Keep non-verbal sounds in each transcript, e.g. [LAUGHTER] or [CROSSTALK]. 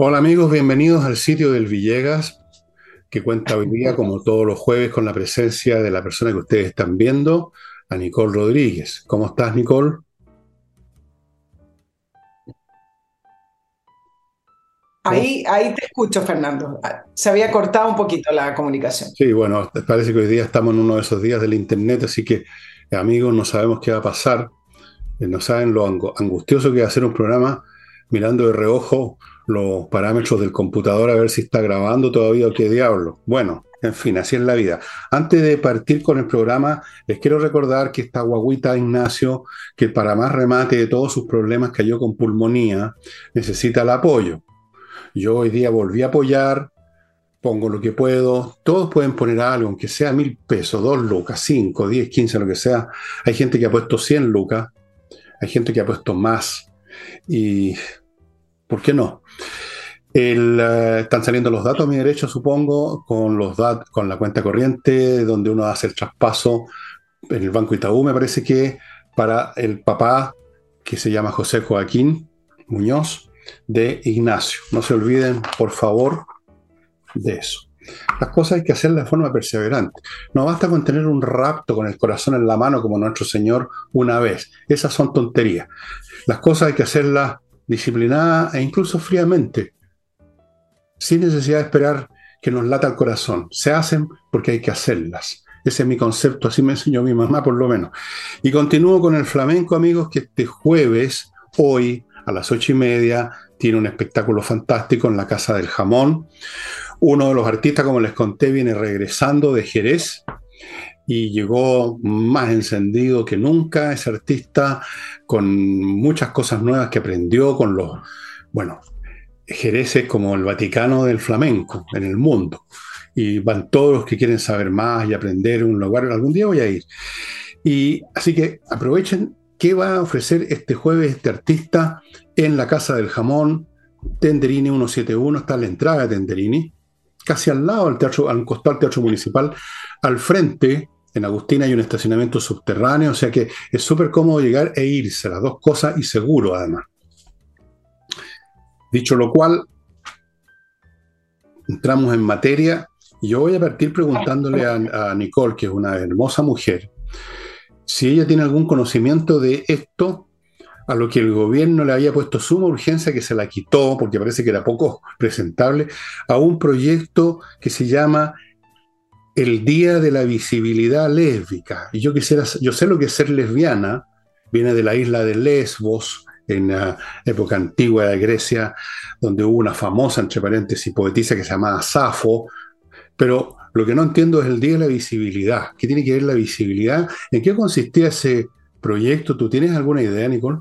Hola amigos, bienvenidos al sitio del Villegas, que cuenta hoy día, como todos los jueves, con la presencia de la persona que ustedes están viendo, a Nicole Rodríguez. ¿Cómo estás, Nicole? Ahí, ahí te escucho, Fernando. Se había cortado un poquito la comunicación. Sí, bueno, parece que hoy día estamos en uno de esos días del Internet, así que, amigos, no sabemos qué va a pasar. Eh, no saben lo angustioso que va a ser un programa mirando de reojo los parámetros del computador a ver si está grabando todavía o qué diablo. Bueno, en fin, así es la vida. Antes de partir con el programa, les quiero recordar que esta guaguita Ignacio, que para más remate de todos sus problemas cayó con pulmonía, necesita el apoyo. Yo hoy día volví a apoyar, pongo lo que puedo, todos pueden poner algo, aunque sea mil pesos, dos lucas, cinco, diez, quince, lo que sea. Hay gente que ha puesto cien lucas, hay gente que ha puesto más. Y, ¿por qué no? Eh, están saliendo los datos a mi derecho, supongo, con, los con la cuenta corriente, donde uno hace el traspaso en el Banco Itaú, me parece que para el papá, que se llama José Joaquín Muñoz, de Ignacio. No se olviden, por favor, de eso. Las cosas hay que hacerlas de forma perseverante. No basta con tener un rapto con el corazón en la mano como nuestro Señor una vez. Esas son tonterías. Las cosas hay que hacerlas disciplinadas e incluso fríamente, sin necesidad de esperar que nos lata el corazón. Se hacen porque hay que hacerlas. Ese es mi concepto, así me enseñó mi mamá por lo menos. Y continúo con el flamenco, amigos, que este jueves, hoy, a las ocho y media, tiene un espectáculo fantástico en la Casa del Jamón. Uno de los artistas, como les conté, viene regresando de Jerez y llegó más encendido que nunca. Ese artista con muchas cosas nuevas que aprendió con los, bueno, Jerez es como el Vaticano del flamenco en el mundo. Y van todos los que quieren saber más y aprender un lugar. Algún día voy a ir. Y así que aprovechen qué va a ofrecer este jueves este artista en la Casa del Jamón, Tenderini 171, está la entrada de Tenderini, casi al lado del teatro, al costado del Teatro Municipal, al frente, en Agustina hay un estacionamiento subterráneo, o sea que es súper cómodo llegar e irse, las dos cosas, y seguro además. Dicho lo cual, entramos en materia. Yo voy a partir preguntándole a, a Nicole, que es una hermosa mujer, si ella tiene algún conocimiento de esto a lo que el gobierno le había puesto suma urgencia, que se la quitó porque parece que era poco presentable, a un proyecto que se llama el Día de la Visibilidad Lésbica. Y yo quisiera, yo sé lo que es ser lesbiana, viene de la isla de Lesbos, en la época antigua de Grecia, donde hubo una famosa, entre paréntesis, poetisa que se llamaba Safo, pero lo que no entiendo es el Día de la Visibilidad. ¿Qué tiene que ver la visibilidad? ¿En qué consistía ese proyecto? ¿Tú tienes alguna idea, Nicole?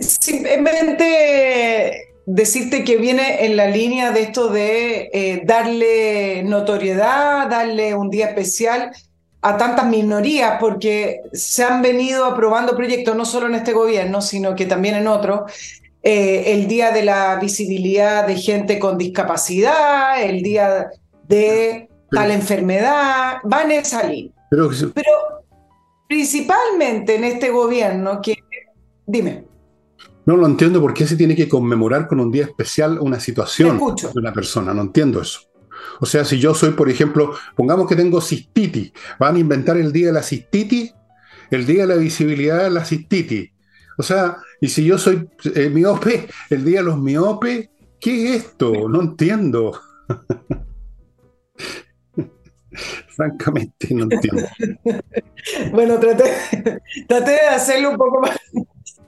Simplemente decirte que viene en la línea de esto de eh, darle notoriedad, darle un día especial a tantas minorías, porque se han venido aprobando proyectos, no solo en este gobierno, sino que también en otros. Eh, el día de la visibilidad de gente con discapacidad, el día de tal enfermedad, van a salir. Pero, Pero principalmente en este gobierno, que Dime. No lo entiendo por qué se tiene que conmemorar con un día especial una situación de una persona. No entiendo eso. O sea, si yo soy, por ejemplo, pongamos que tengo cistitis, van a inventar el día de la cistitis, el día de la visibilidad de la cistitis. O sea, y si yo soy eh, miope, el día de los miopes, ¿qué es esto? No entiendo. [LAUGHS] Francamente, no entiendo. [LAUGHS] bueno, traté, traté de hacerlo un poco más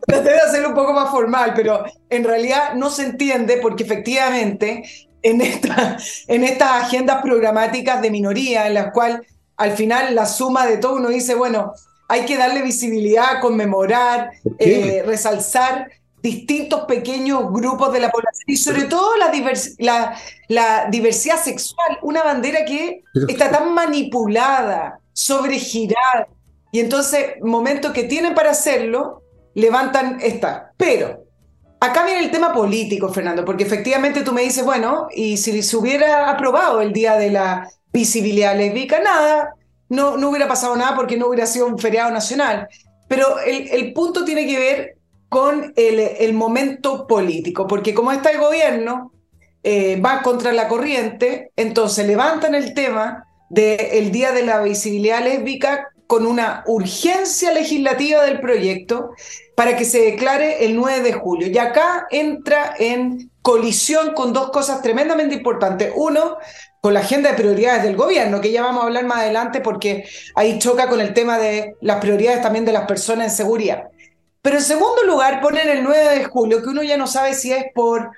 Traté de hacerlo un poco más formal, pero en realidad no se entiende porque efectivamente en, esta, en estas agendas programáticas de minoría, en las cuales al final la suma de todo uno dice, bueno, hay que darle visibilidad, conmemorar, eh, resalzar distintos pequeños grupos de la población y sobre todo la, la, la diversidad sexual, una bandera que está tan manipulada, sobregirada, y entonces, momento que tienen para hacerlo, levantan esta. Pero acá viene el tema político, Fernando, porque efectivamente tú me dices, bueno, y si se hubiera aprobado el Día de la Visibilidad Lésbica, nada, no, no hubiera pasado nada porque no hubiera sido un feriado nacional. Pero el, el punto tiene que ver con el, momento político, porque como está el gobierno, eh, va contra la corriente, entonces levantan el tema del Día de la Visibilidad Lésbica con una urgencia legislativa del proyecto para que se declare el 9 de julio. Y acá entra en colisión con dos cosas tremendamente importantes. Uno, con la agenda de prioridades del gobierno, que ya vamos a hablar más adelante porque ahí choca con el tema de las prioridades también de las personas en seguridad. Pero en segundo lugar, ponen el 9 de julio, que uno ya no sabe si es por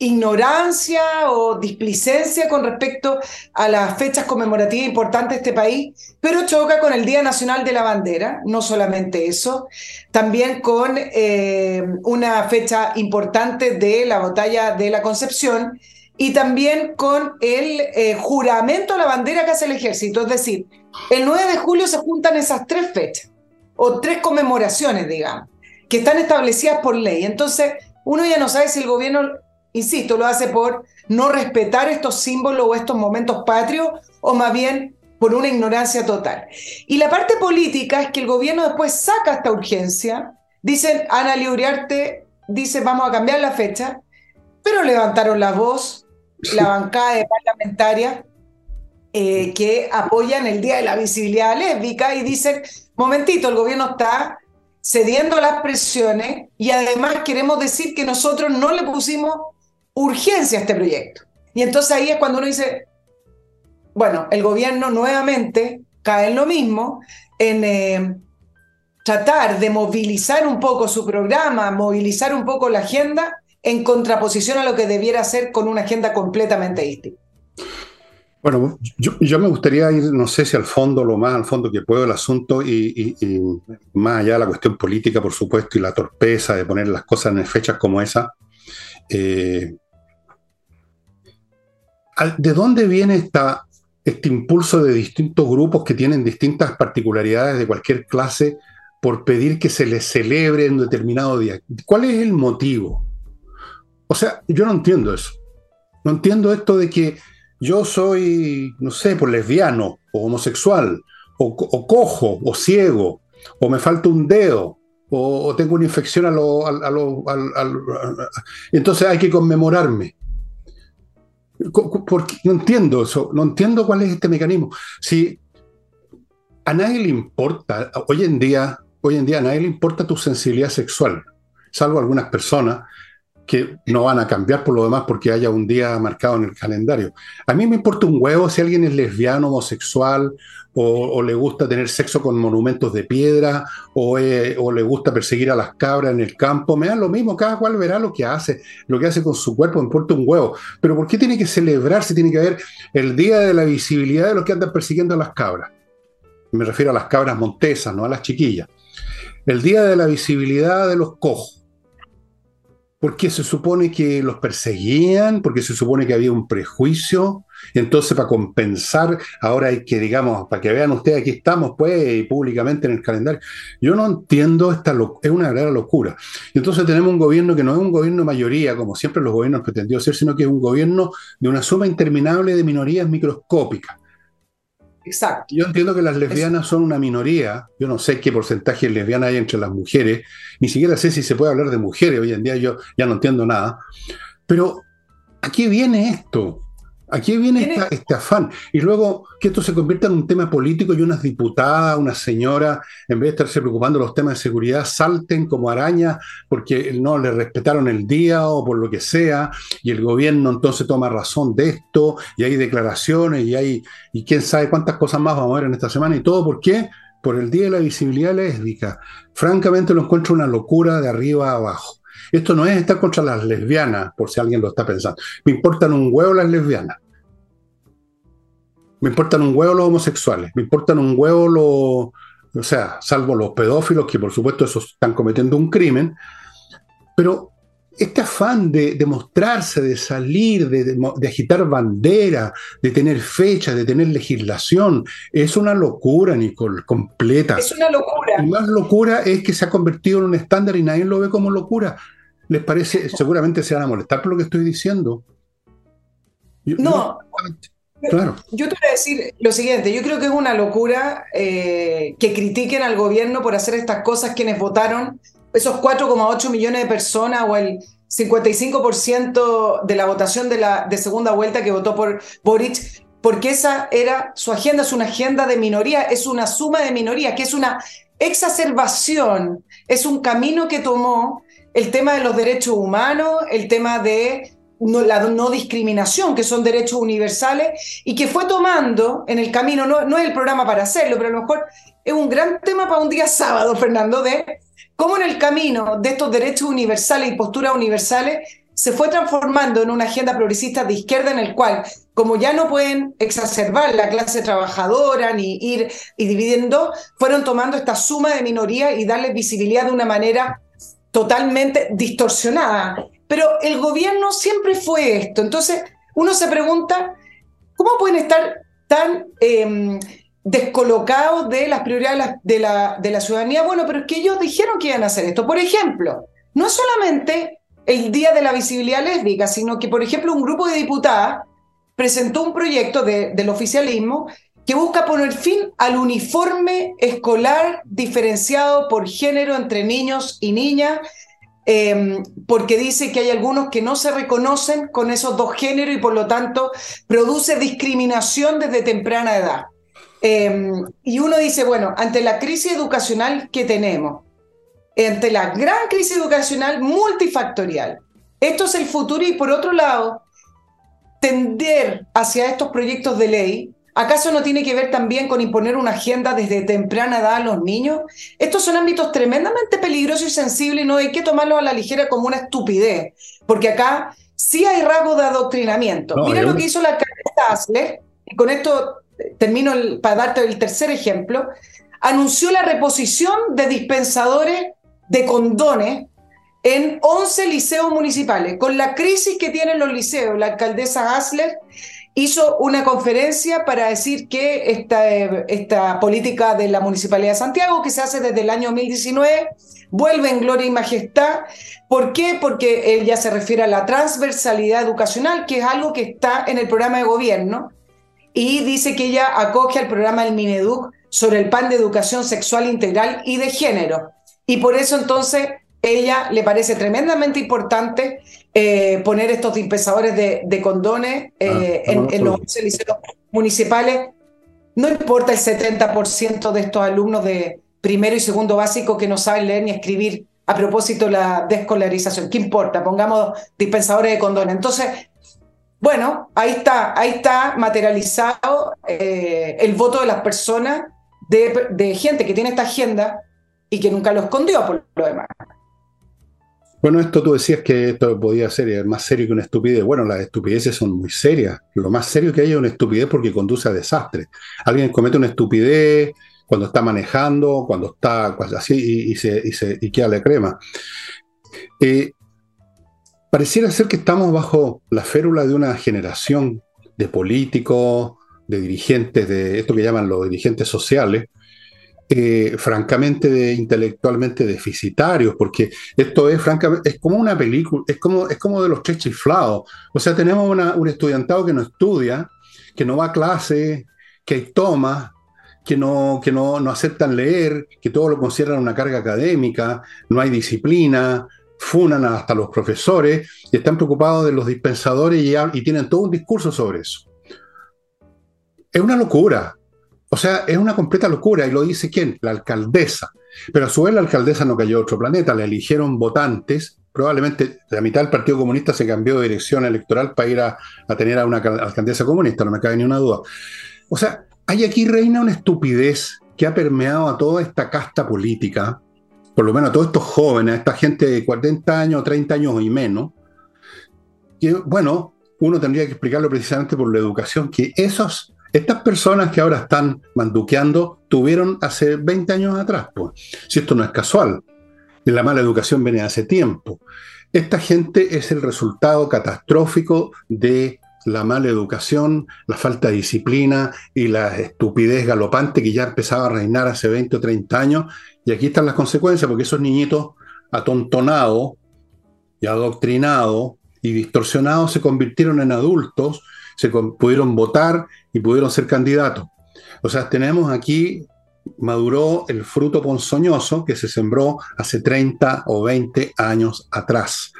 ignorancia o displicencia con respecto a las fechas conmemorativas importantes de este país, pero choca con el Día Nacional de la Bandera, no solamente eso, también con eh, una fecha importante de la batalla de la Concepción y también con el eh, juramento a la bandera que hace el ejército. Es decir, el 9 de julio se juntan esas tres fechas, o tres conmemoraciones, digamos, que están establecidas por ley. Entonces, uno ya no sabe si el gobierno insisto, lo hace por no respetar estos símbolos o estos momentos patrios, o más bien por una ignorancia total. Y la parte política es que el gobierno después saca esta urgencia, dicen, Ana Liuriarte dice, vamos a cambiar la fecha, pero levantaron la voz, la bancada de parlamentaria eh, que apoyan el Día de la Visibilidad Lésbica y dicen, momentito, el gobierno está cediendo a las presiones y además queremos decir que nosotros no le pusimos urgencia este proyecto. Y entonces ahí es cuando uno dice, bueno, el gobierno nuevamente cae en lo mismo, en eh, tratar de movilizar un poco su programa, movilizar un poco la agenda en contraposición a lo que debiera ser con una agenda completamente distinta. Bueno, yo, me gustaría ir, no sé si al fondo, lo más al fondo que puedo el asunto y, más allá de la cuestión política, por supuesto, y la torpeza de poner las cosas en fechas como esa. Eh, ¿De dónde viene esta, este impulso de distintos grupos que tienen distintas particularidades de cualquier clase por pedir que se les celebre en un determinado día? ¿Cuál es el motivo? O sea, yo no entiendo eso. No entiendo esto de que yo soy, no sé, por lesbiano, o homosexual, o, cojo, o ciego, o me falta un dedo, o, tengo una infección a lo, a, lo, entonces hay que conmemorarme. No entiendo eso, no entiendo cuál es este mecanismo. Si a nadie le importa, hoy en día, hoy en día a nadie le importa tu sensibilidad sexual, salvo algunas personas que no van a cambiar por lo demás porque haya un día marcado en el calendario. A mí me importa un huevo si alguien es lesbiano, homosexual, o, le gusta tener sexo con monumentos de piedra, eh, o, le gusta perseguir a las cabras en el campo. Me da lo mismo, cada cual verá lo que hace, lo que hace con su cuerpo, me importa un huevo. Pero ¿por qué tiene que celebrarse? Tiene que haber el día de la visibilidad de los que andan persiguiendo a las cabras. Me refiero a las cabras montesas, no a las chiquillas. El día de la visibilidad de los cojos porque se supone que los perseguían, porque se supone que había un prejuicio. Entonces, para compensar, ahora hay que, digamos, para que vean ustedes, aquí estamos, pues, públicamente en el calendario. Yo no entiendo esta es una verdadera locura. Entonces tenemos un gobierno que no es un gobierno mayoría, como siempre los gobiernos pretendió ser, sino que es un gobierno de una suma interminable de minorías microscópicas. Exacto. Yo entiendo que las lesbianas son una minoría. Yo no sé qué porcentaje de lesbianas hay entre las mujeres. Ni siquiera sé si se puede hablar de mujeres. Hoy en día yo ya no entiendo nada. Pero, ¿a qué viene esto? Aquí viene este afán. Y luego que esto se convierta en un tema político y unas diputadas, una señora, en vez de estarse preocupando de los temas de seguridad, salten como arañas porque no le respetaron el día o por lo que sea, y el gobierno entonces toma razón de esto, y hay declaraciones, y hay, y quién sabe cuántas cosas más vamos a ver en esta semana, y todo por qué? Por el Día de la Visibilidad Lésbica. Francamente lo encuentro una locura de arriba a abajo. Esto no es estar contra las lesbianas, por si alguien lo está pensando. Me importan un huevo las lesbianas. Me importan un huevo los homosexuales. Me importan un huevo los, o sea, salvo los pedófilos, que por supuesto esos están cometiendo un crimen. Pero este afán de, de mostrarse, de salir, de, de, agitar bandera, de tener fecha, de tener legislación, es una locura, Nicole, completa. Es una locura. Y más locura es que se ha convertido en un estándar y nadie lo ve como locura les parece, seguramente se van a molestar por lo que estoy diciendo. no, claro. Yo te voy a decir lo siguiente, yo creo que es una locura eh, que critiquen al gobierno por hacer estas cosas quienes votaron esos 4,8 millones de personas o el 55% de la votación de, la, de segunda vuelta que votó por Boric, porque esa era su agenda, es una agenda de minoría, es una suma de minoría, que es una exacerbación, es un camino que tomó el tema de los derechos humanos, el tema de la no discriminación, que son derechos universales, y que fue tomando en el camino, no, no es el programa para hacerlo, pero a lo mejor es un gran tema para un día sábado, Fernando, de cómo en el camino de estos derechos universales y posturas universales se fue transformando en una agenda progresista de izquierda en el cual, como ya no pueden exacerbar la clase trabajadora ni ir y dividiendo, fueron tomando esta suma de minorías y darles visibilidad de una manera totalmente distorsionada. Pero el gobierno siempre fue esto. Entonces, uno se pregunta, ¿cómo pueden estar tan em, descolocados de las prioridades de la, de la ciudadanía? Bueno, pero es que ellos dijeron que iban a hacer esto. Por ejemplo, no es solamente el Día de la Visibilidad Lésbica, sino que, por ejemplo, un grupo de diputadas presentó un proyecto del oficialismo que busca poner fin al uniforme escolar diferenciado por género entre niños y niñas Em, porque dice que hay algunos que no se reconocen con esos dos géneros y por lo tanto produce discriminación desde temprana edad. Em, y uno dice, bueno, ante la crisis educacional que tenemos, ante la gran crisis educacional multifactorial, esto es el futuro y por otro lado, tender hacia estos proyectos de ley ¿Acaso no tiene que ver también con imponer una agenda desde temprana edad a los niños? Estos son ámbitos tremendamente peligrosos y sensibles y no hay que tomarlos a la ligera como una estupidez, porque acá sí hay rasgos de adoctrinamiento. Mira lo que hizo la alcaldesa Asler, y con esto termino para darte el tercer ejemplo, anunció la reposición de dispensadores de condones en 11 liceos municipales. Con la crisis que tienen los liceos, la alcaldesa Asler hizo una conferencia para decir que esta, esta política de la Municipalidad de Santiago, que se hace desde el año 2019, vuelve en gloria y majestad. ¿Por qué? Porque ella se refiere a la transversalidad educacional, que es algo que está en el programa de gobierno, y dice que ella acoge al programa del Mineduc sobre el pan de educación sexual integral y de género. Y por eso entonces ella le parece tremendamente importante eh, poner estos dispensadores de, condones eh, ah, en, los liceos municipales. No importa el 70% de estos alumnos de primero y segundo básico que no saben leer ni escribir a propósito de la descolarización. ¿Qué importa? Pongamos dispensadores de condones. Entonces, bueno, ahí está, ahí está materializado eh, el voto de las personas, de, de gente que tiene esta agenda y que nunca lo escondió por lo demás. Bueno, esto tú decías que esto podía ser más serio que una estupidez. Bueno, las estupideces son muy serias. Lo más serio que hay es una estupidez porque conduce a desastre. Alguien comete una estupidez cuando está manejando, cuando está así y, se, y, se, y queda la crema. Eh, pareciera ser que estamos bajo la férula de una generación de políticos, de dirigentes, de esto que llaman los dirigentes sociales, eh, francamente de, intelectualmente deficitarios, porque esto es francamente, es como una película, es como, es como de los tres chiflados. O sea, tenemos un estudiantado que no estudia, que no va a clase, que toma, que no, que no, no aceptan leer, que todo lo consideran una carga académica, no hay disciplina, funan hasta los profesores y están preocupados de los dispensadores y, y tienen todo un discurso sobre eso. Es una locura, o sea, es una completa locura, y lo dice quién? La alcaldesa. Pero a su vez la alcaldesa no cayó a otro planeta, le eligieron votantes, probablemente la mitad del Partido Comunista se cambió de dirección electoral para ir a, tener a una alcaldesa comunista, no me cabe ni una duda. O sea, hay aquí reina una estupidez que ha permeado a toda esta casta política, por lo menos a todos estos jóvenes, a esta gente de 40 años, 30 años y menos, que bueno, uno tendría que explicarlo precisamente por la educación, que esos estas personas que ahora están manduqueando tuvieron hace 20 años atrás, pues. Si esto no es casual, la mala educación viene hace tiempo. Esta gente es el resultado catastrófico de la mala educación, la falta de disciplina y la estupidez galopante que ya empezaba a reinar hace 20 o 30 años. Y aquí están las consecuencias, porque esos niñitos atontonados y adoctrinados y distorsionados se convirtieron en adultos se pudieron votar y pudieron ser candidatos. O sea, tenemos aquí maduró el fruto ponzoñoso que se sembró hace 30 o 20 años atrás.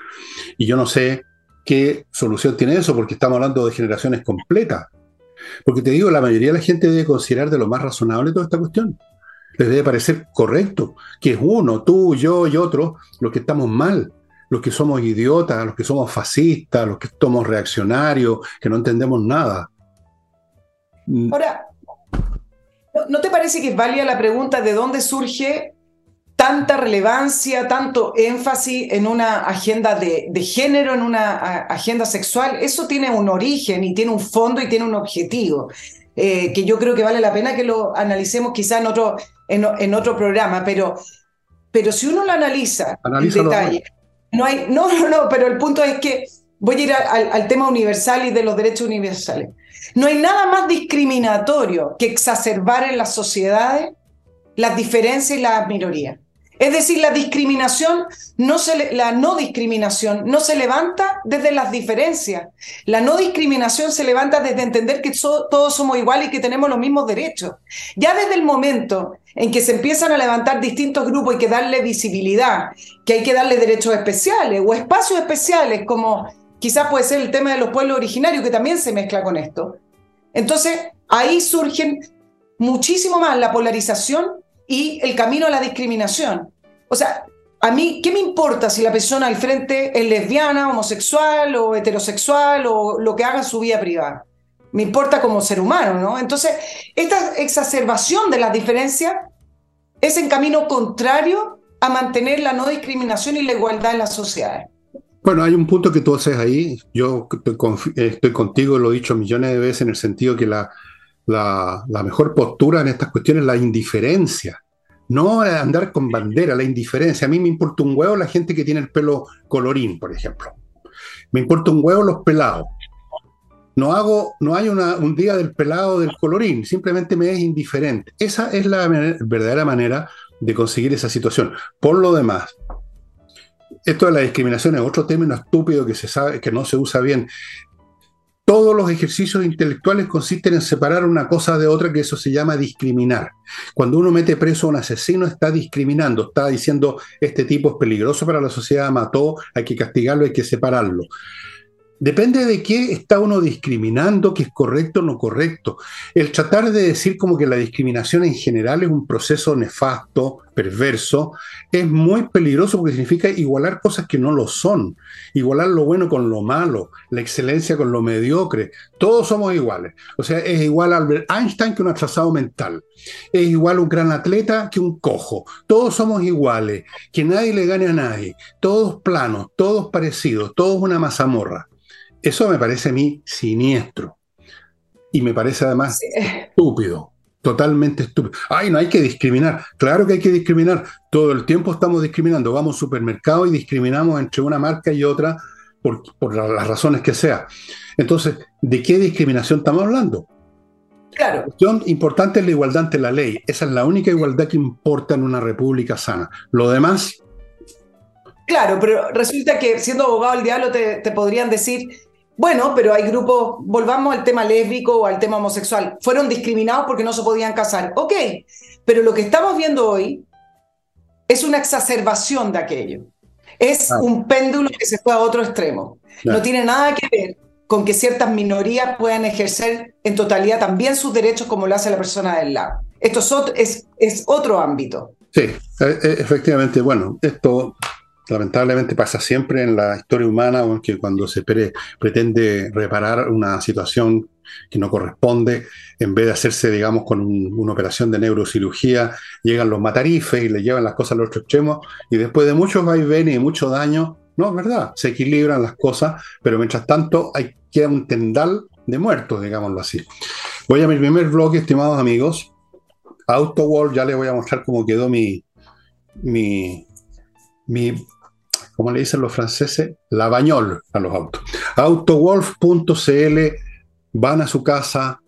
Y yo no sé qué solución tiene eso, porque estamos hablando de generaciones completas. Porque te digo, la mayoría de la gente debe considerar de lo más razonable toda esta cuestión. Les debe parecer correcto, que es uno, tú, yo y otro, los que estamos mal, los que somos idiotas, los que somos fascistas, los que somos reaccionarios, que no entendemos nada. Ahora, ¿no te parece que es válida la pregunta de dónde surge tanta relevancia, tanto énfasis en una agenda de, género, en una agenda sexual, eso tiene un origen y tiene un fondo y tiene un objetivo, eh, que yo creo que vale la pena que lo analicemos quizá en otro, en, otro programa, pero, pero si uno lo analiza en detalle, no hay, no, no, pero el punto es que voy a ir al tema universal y de los derechos universales. No hay nada más discriminatorio que exacerbar en las sociedades las diferencias y las minorías. Es decir, la discriminación, no se, la no discriminación no se levanta desde las diferencias. La no discriminación se levanta desde entender que todos somos iguales y que tenemos los mismos derechos. Ya desde el momento en que se empiezan a levantar distintos grupos y que darle visibilidad, que hay que darle derechos especiales o espacios especiales, como quizás puede ser el tema de los pueblos originarios, que también se mezcla con esto. Entonces, ahí surgen muchísimo más la polarización y el camino a la discriminación. O sea, a mí, ¿qué me importa si la persona al frente es lesbiana, homosexual o heterosexual o lo que haga en su vida privada? Me importa como ser humano, ¿no? Entonces, esta exacerbación de las diferencias es en camino contrario a mantener la no discriminación y la igualdad en la sociedad. Bueno, hay un punto que tú haces ahí. Yo estoy, contigo, lo he dicho millones de veces, en el sentido que la, la, mejor postura en estas cuestiones es la indiferencia. No andar con bandera, la indiferencia. A mí me importa un huevo la gente que tiene el pelo colorín, por ejemplo. Me importa un huevo los pelados. No hago, no hay una, un día del pelado del colorín, simplemente me es indiferente. Esa es la verdadera manera de conseguir esa situación. Por lo demás, esto de la discriminación es otro término estúpido que se sabe que no se usa bien. Todos los ejercicios intelectuales consisten en separar una cosa de otra, que eso se llama discriminar. Cuando uno mete preso a un asesino, está discriminando, está diciendo, este tipo es peligroso para la sociedad, mató, hay que castigarlo, hay que separarlo. Depende de qué está uno discriminando, qué es correcto o no correcto. El tratar de decir como que la discriminación en general es un proceso nefasto, perverso, es muy peligroso porque significa igualar cosas que no lo son, igualar lo bueno con lo malo, la excelencia con lo mediocre. Todos somos iguales. O sea, es igual Albert Einstein que un atrasado mental. Es igual un gran atleta que un cojo. Todos somos iguales, que nadie le gane a nadie. Todos planos, todos parecidos, todos una mazamorra. Eso me parece a mí siniestro. Y me parece además estúpido, totalmente estúpido. Ay, no hay que discriminar. Claro que hay que discriminar. Todo el tiempo estamos discriminando. Vamos a un supermercado y discriminamos entre una marca y otra por, las razones que sea. Entonces, ¿de qué discriminación estamos hablando? Claro. La cuestión importante es la igualdad ante la ley. Esa es la única igualdad que importa en una república sana. Lo demás. Claro, pero resulta que siendo abogado del diablo te, te podrían decir, bueno, pero hay grupos, volvamos al tema lésbico o al tema homosexual, fueron discriminados porque no se podían casar. Ok, pero lo que estamos viendo hoy es una exacerbación de aquello. Es un péndulo que se fue a otro extremo. No tiene nada que ver con que ciertas minorías puedan ejercer en totalidad también sus derechos como lo hace la persona del lado. Esto es otro, es, es otro ámbito. Sí, e, e, efectivamente, bueno, esto lamentablemente pasa siempre en la historia humana, que cuando se pretende reparar una situación que no corresponde, en vez de hacerse, digamos, con una operación de neurocirugía, llegan los matarifes y le llevan las cosas al otro extremo, y después de muchos vaivenes y mucho daño, no, es verdad, se equilibran las cosas, pero mientras tanto hay queda un tendal de muertos, digámoslo así. Voy a mi primer blog, estimados amigos. AutoWall, ya les voy a mostrar cómo quedó mi, mi, mi como le dicen los franceses, la bañol a los autos. Autowolf.cl, van a su casa,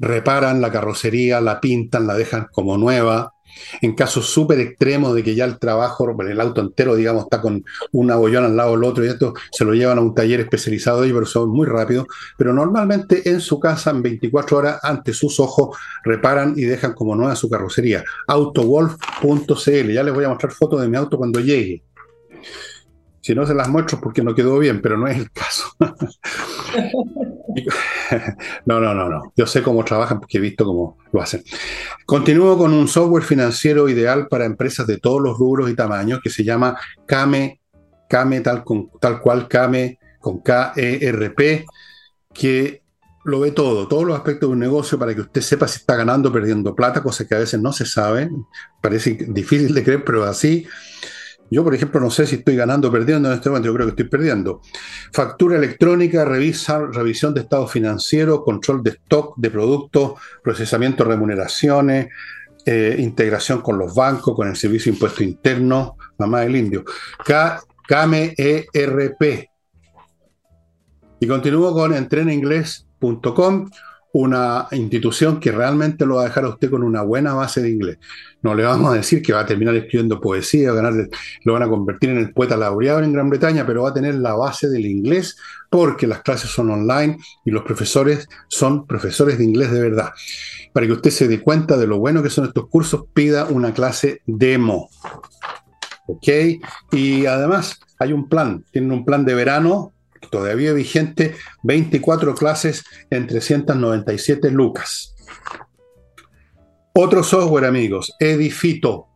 reparan la carrocería, la pintan, la dejan como nueva, En casos súper extremos de que ya el trabajo, el auto entero, digamos, está con una bollona al lado del otro y esto se lo llevan a un taller especializado ellos, pero son muy rápidos. Pero normalmente en su casa, en 24 horas, ante sus ojos, reparan y dejan como nueva su carrocería. Autowolf.cl. Ya les voy a mostrar fotos de mi auto cuando llegue. Si no se las muestro porque no quedó bien, pero no es el caso. [LAUGHS] no, no, no, no. Yo sé cómo trabajan porque he visto cómo lo hacen. Continúo con un software financiero ideal para empresas de todos los rubros y tamaños que se llama Kame, Kame tal, con, tal cual Kame con K-E-R-P, que lo ve todo, todos los aspectos de un negocio para que usted sepa si está ganando o perdiendo plata, cosa que a veces no se sabe. Parece difícil de creer, pero así. Yo, por ejemplo, no sé si estoy ganando o perdiendo en este momento, yo creo que estoy perdiendo. Factura electrónica, revisa, revisión de estado financiero, control de stock de productos, procesamiento de remuneraciones, eh, integración con los bancos, con el servicio de impuesto interno, mamá del indio. KMERP. Y continúo con entreninglés.com una institución que realmente lo va a dejar a usted con una buena base de inglés. No le vamos a decir que va a terminar escribiendo poesía, ganar, lo van a convertir en el poeta laureado en Gran Bretaña, pero va a tener la base del inglés porque las clases son online y los profesores son profesores de inglés de verdad. Para que usted se dé cuenta de lo bueno que son estos cursos, pida una clase demo. ¿Ok? Y además hay un plan, tienen un plan de verano todavía vigente, 24 clases en 397 lucas. Otro software, amigos, Edifito.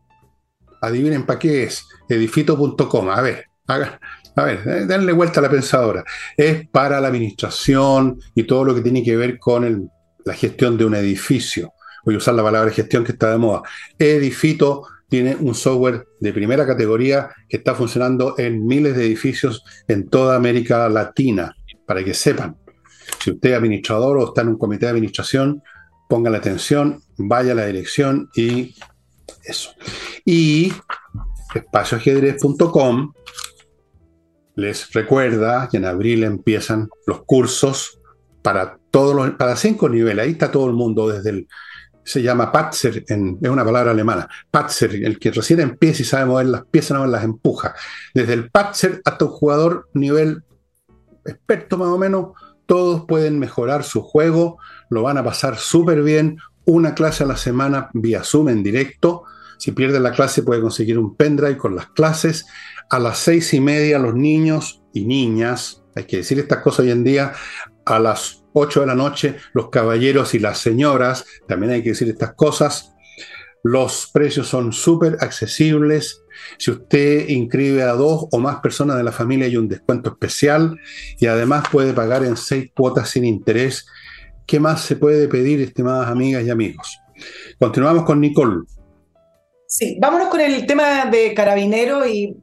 Adivinen para qué es. Edifito.com. A ver, a ver, eh, denle vuelta a la pensadora. Es para la administración y todo lo que tiene que ver con la gestión de un edificio. Voy a usar la palabra gestión que está de moda. Edifito tiene un software de primera categoría que está funcionando en miles de edificios en toda América Latina, para que sepan. Si usted es administrador o está en un comité de administración, ponga la atención, vaya a la dirección y eso. Y espacioajedrez.com les recuerda que en abril empiezan los cursos para todos los, para cinco niveles. Ahí está todo el mundo desde el se llama Patzer, es una palabra alemana. Patzer, el que recién empieza y sabe mover las piezas, no las empuja. Desde el Patzer hasta un jugador nivel experto más o menos, todos pueden mejorar su juego, lo van a pasar súper bien. Una clase a la semana vía Zoom en directo. Si pierde la clase puede conseguir un pendrive con las clases. A las seis y media los niños y niñas, hay que decir estas cosas hoy en día, a las 8 de la noche, los caballeros y las señoras, también hay que decir estas cosas. Los precios son súper accesibles. Si usted inscribe a dos o más personas de la familia hay un descuento especial y además puede pagar en seis cuotas sin interés. ¿Qué más se puede pedir, estimadas amigas y amigos? Continuamos con Nicole. Sí, vámonos con el tema de carabinero y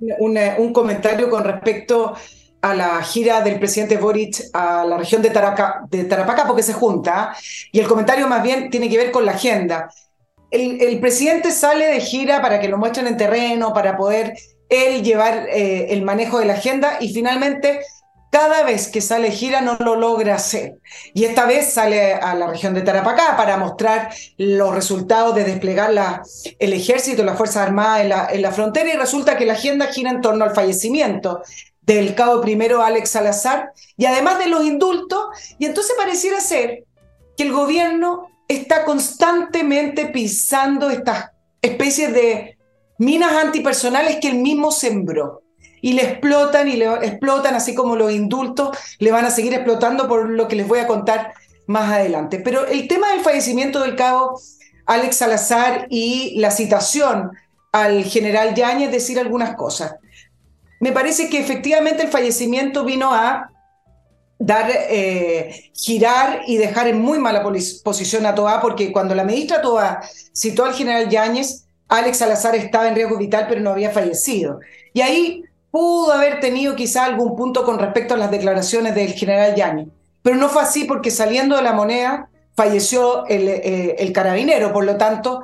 eh, un comentario con respecto a la gira del presidente Boric a la región de, Tarapacá porque se junta, y el comentario más bien tiene que ver con la agenda. El, presidente sale de gira para que lo muestren en terreno, para poder él llevar eh, el manejo de la agenda, y finalmente cada vez que sale gira no lo logra hacer. Y esta vez sale a la región de Tarapacá para mostrar los resultados de desplegar la, el ejército, las Fuerzas Armadas en la, en la frontera y resulta que la agenda gira en torno al fallecimiento del cabo primero Alex Salazar, y además de los indultos, y entonces pareciera ser que el gobierno está constantemente pisando estas especies de minas antipersonales que él mismo sembró. Y le explotan y le explotan, así como los indultos le van a seguir explotando por lo que les voy a contar más adelante. Pero el tema del fallecimiento del cabo Alex Salazar y la citación al general Yáñez decir algunas cosas me parece que efectivamente el fallecimiento vino a dar, eh, girar y dejar en muy mala posición a Toa, porque cuando la ministra Toa citó al general Yáñez, Alex Salazar estaba en riesgo vital, pero no había fallecido. Y ahí pudo haber tenido quizá algún punto con respecto a las declaraciones del general Yáñez. Pero no fue así porque saliendo de la moneda falleció el, eh, el carabinero, por lo tanto,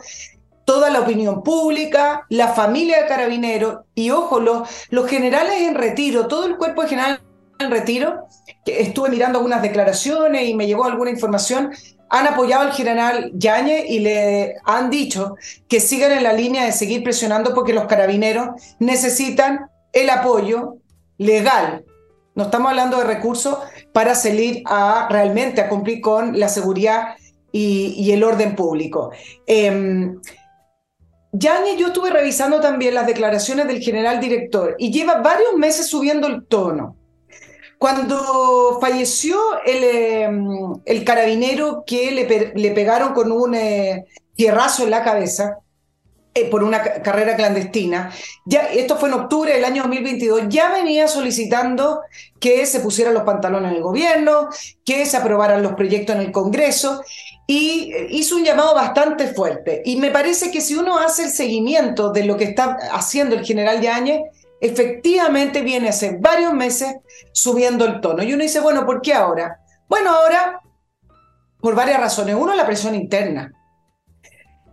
toda la opinión pública, la familia de carabineros y, ojo, los, generales en retiro, todo el cuerpo de general en retiro, estuve mirando algunas declaraciones y me llegó alguna información, han apoyado al general Yañez y le han dicho que sigan en la línea de seguir presionando porque los carabineros necesitan el apoyo legal. No estamos hablando de recursos para salir a realmente a cumplir con la seguridad y, el orden público. Eh, yo estuve revisando también las declaraciones del general director y lleva varios meses subiendo el tono. Cuando falleció el, em, carabinero que le, le, pegaron con un eh, tierrazo en la cabeza eh, por una carrera clandestina, ya, esto fue en octubre del año 2022, ya venía solicitando que se pusieran los pantalones en el gobierno, que se aprobaran los proyectos en el Congreso y hizo un llamado bastante fuerte. Y me parece que si uno hace el seguimiento de lo que está haciendo el general Yáñez, efectivamente viene hace varios meses subiendo el tono. Y uno dice, bueno, ¿por qué ahora? Bueno, ahora por varias razones. Uno, la presión interna.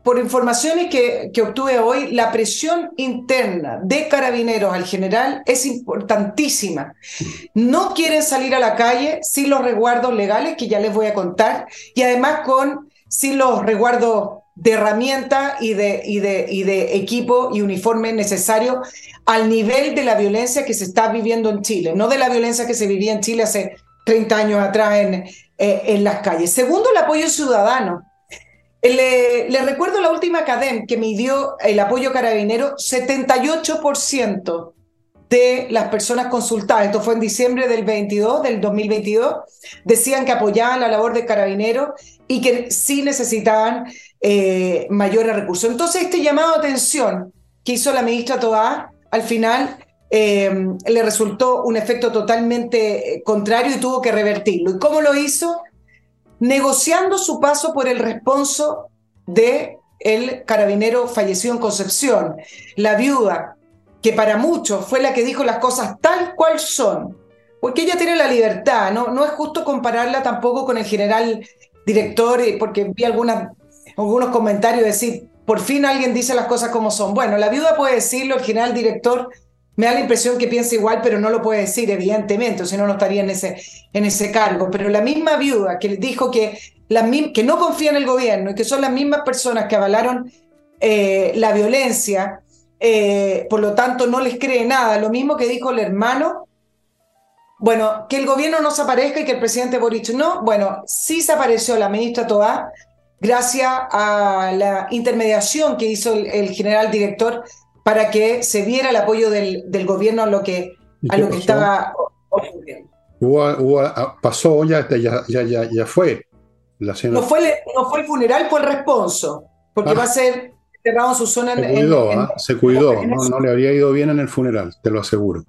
Por informaciones que, obtuve hoy, la presión interna de carabineros al general es importantísima. No quieren salir a la calle sin los resguardos legales, que ya les voy a contar, y además con sin los resguardos de herramientas y de, y, de, y de equipo y uniforme necesario al nivel de la violencia que se está viviendo en Chile, no de la violencia que se vivía en Chile hace 30 años atrás en, eh, en las calles. Segundo, el apoyo ciudadano. Le, recuerdo la última cadena que midió el apoyo carabinero, 78% de las personas consultadas, esto fue en diciembre del 22, del 2022, decían que apoyaban la labor de carabineros y que sí necesitaban eh, mayores recursos. Entonces, este llamado a atención que hizo la ministra Toá, al final eh, le resultó un efecto totalmente eh, contrario y tuvo que revertirlo. ¿Y cómo lo hizo? Negociando su paso por el responso de el carabinero fallecido en Concepción, la viuda que para muchos fue la que dijo las cosas tal cual son, porque ella tiene la libertad, ¿no? No es justo compararla tampoco con el general director, eh, porque vi algunos comentarios decir, por fin alguien dice las cosas como son. Bueno, la viuda puede decirlo, el general director me da la impresión que piensa igual, pero no lo puede decir, evidentemente, o si no, no estaría en ese, en ese cargo. Pero la misma viuda que dijo que, la, que no confía en el gobierno y que son las mismas personas que avalaron eh, la violencia, eh, por lo tanto no les cree nada. Lo mismo que dijo el hermano, bueno, que el gobierno no se aparezca y que el presidente Boric no, bueno, sí se apareció la ministra Toá, gracias a la intermediación que hizo el, general director para que se viera el apoyo del, gobierno a lo que, a lo que estaba ocurriendo. Ah, pasó, ya, ya, ya, ya fue. La no, fue no fue el funeral, fue el responso, porque ah. va a ser su zona se cuidó, ¿ah? se cuidó. No, le habría ido bien en el funeral, te lo aseguro.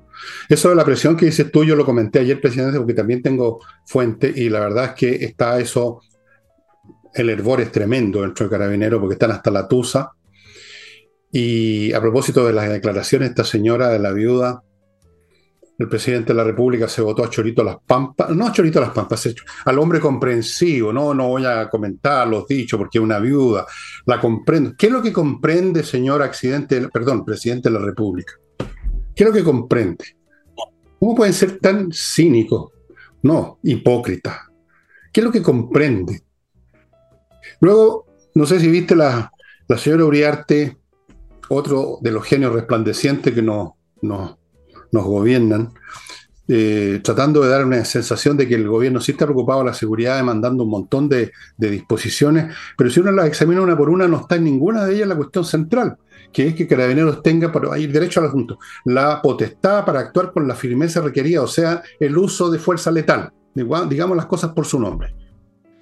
Eso de la presión que dices tú, yo lo comenté ayer, presidente, porque también tengo fuente y la verdad es que está eso, el hervor es tremendo dentro de Carabinero porque están hasta la tusa. Y a propósito de las declaraciones, esta señora de la viuda, el presidente de la República se votó a Chorito Las Pampas, no a Chorito Las Pampas, al hombre comprensivo, no, no voy a comentar los dichos porque es una viuda, la comprendo. ¿Qué es lo que comprende, señor accidente, perdón, presidente de la República? ¿Qué es lo que comprende? ¿Cómo pueden ser tan cínicos? No, hipócritas. ¿Qué es lo que comprende? Luego, no sé si viste la, la señora Uriarte, otro de los genios resplandecientes que nos, nos nos gobiernan, eh, tratando de dar una sensación de que el gobierno sí está preocupado de la seguridad, demandando un montón de, disposiciones, pero si uno las examina una por una, no está en ninguna de ellas la cuestión central, que es que Carabineros tenga, para ir derecho al asunto, la potestad para actuar con la firmeza requerida, o sea, el uso de fuerza letal, digamos las cosas por su nombre.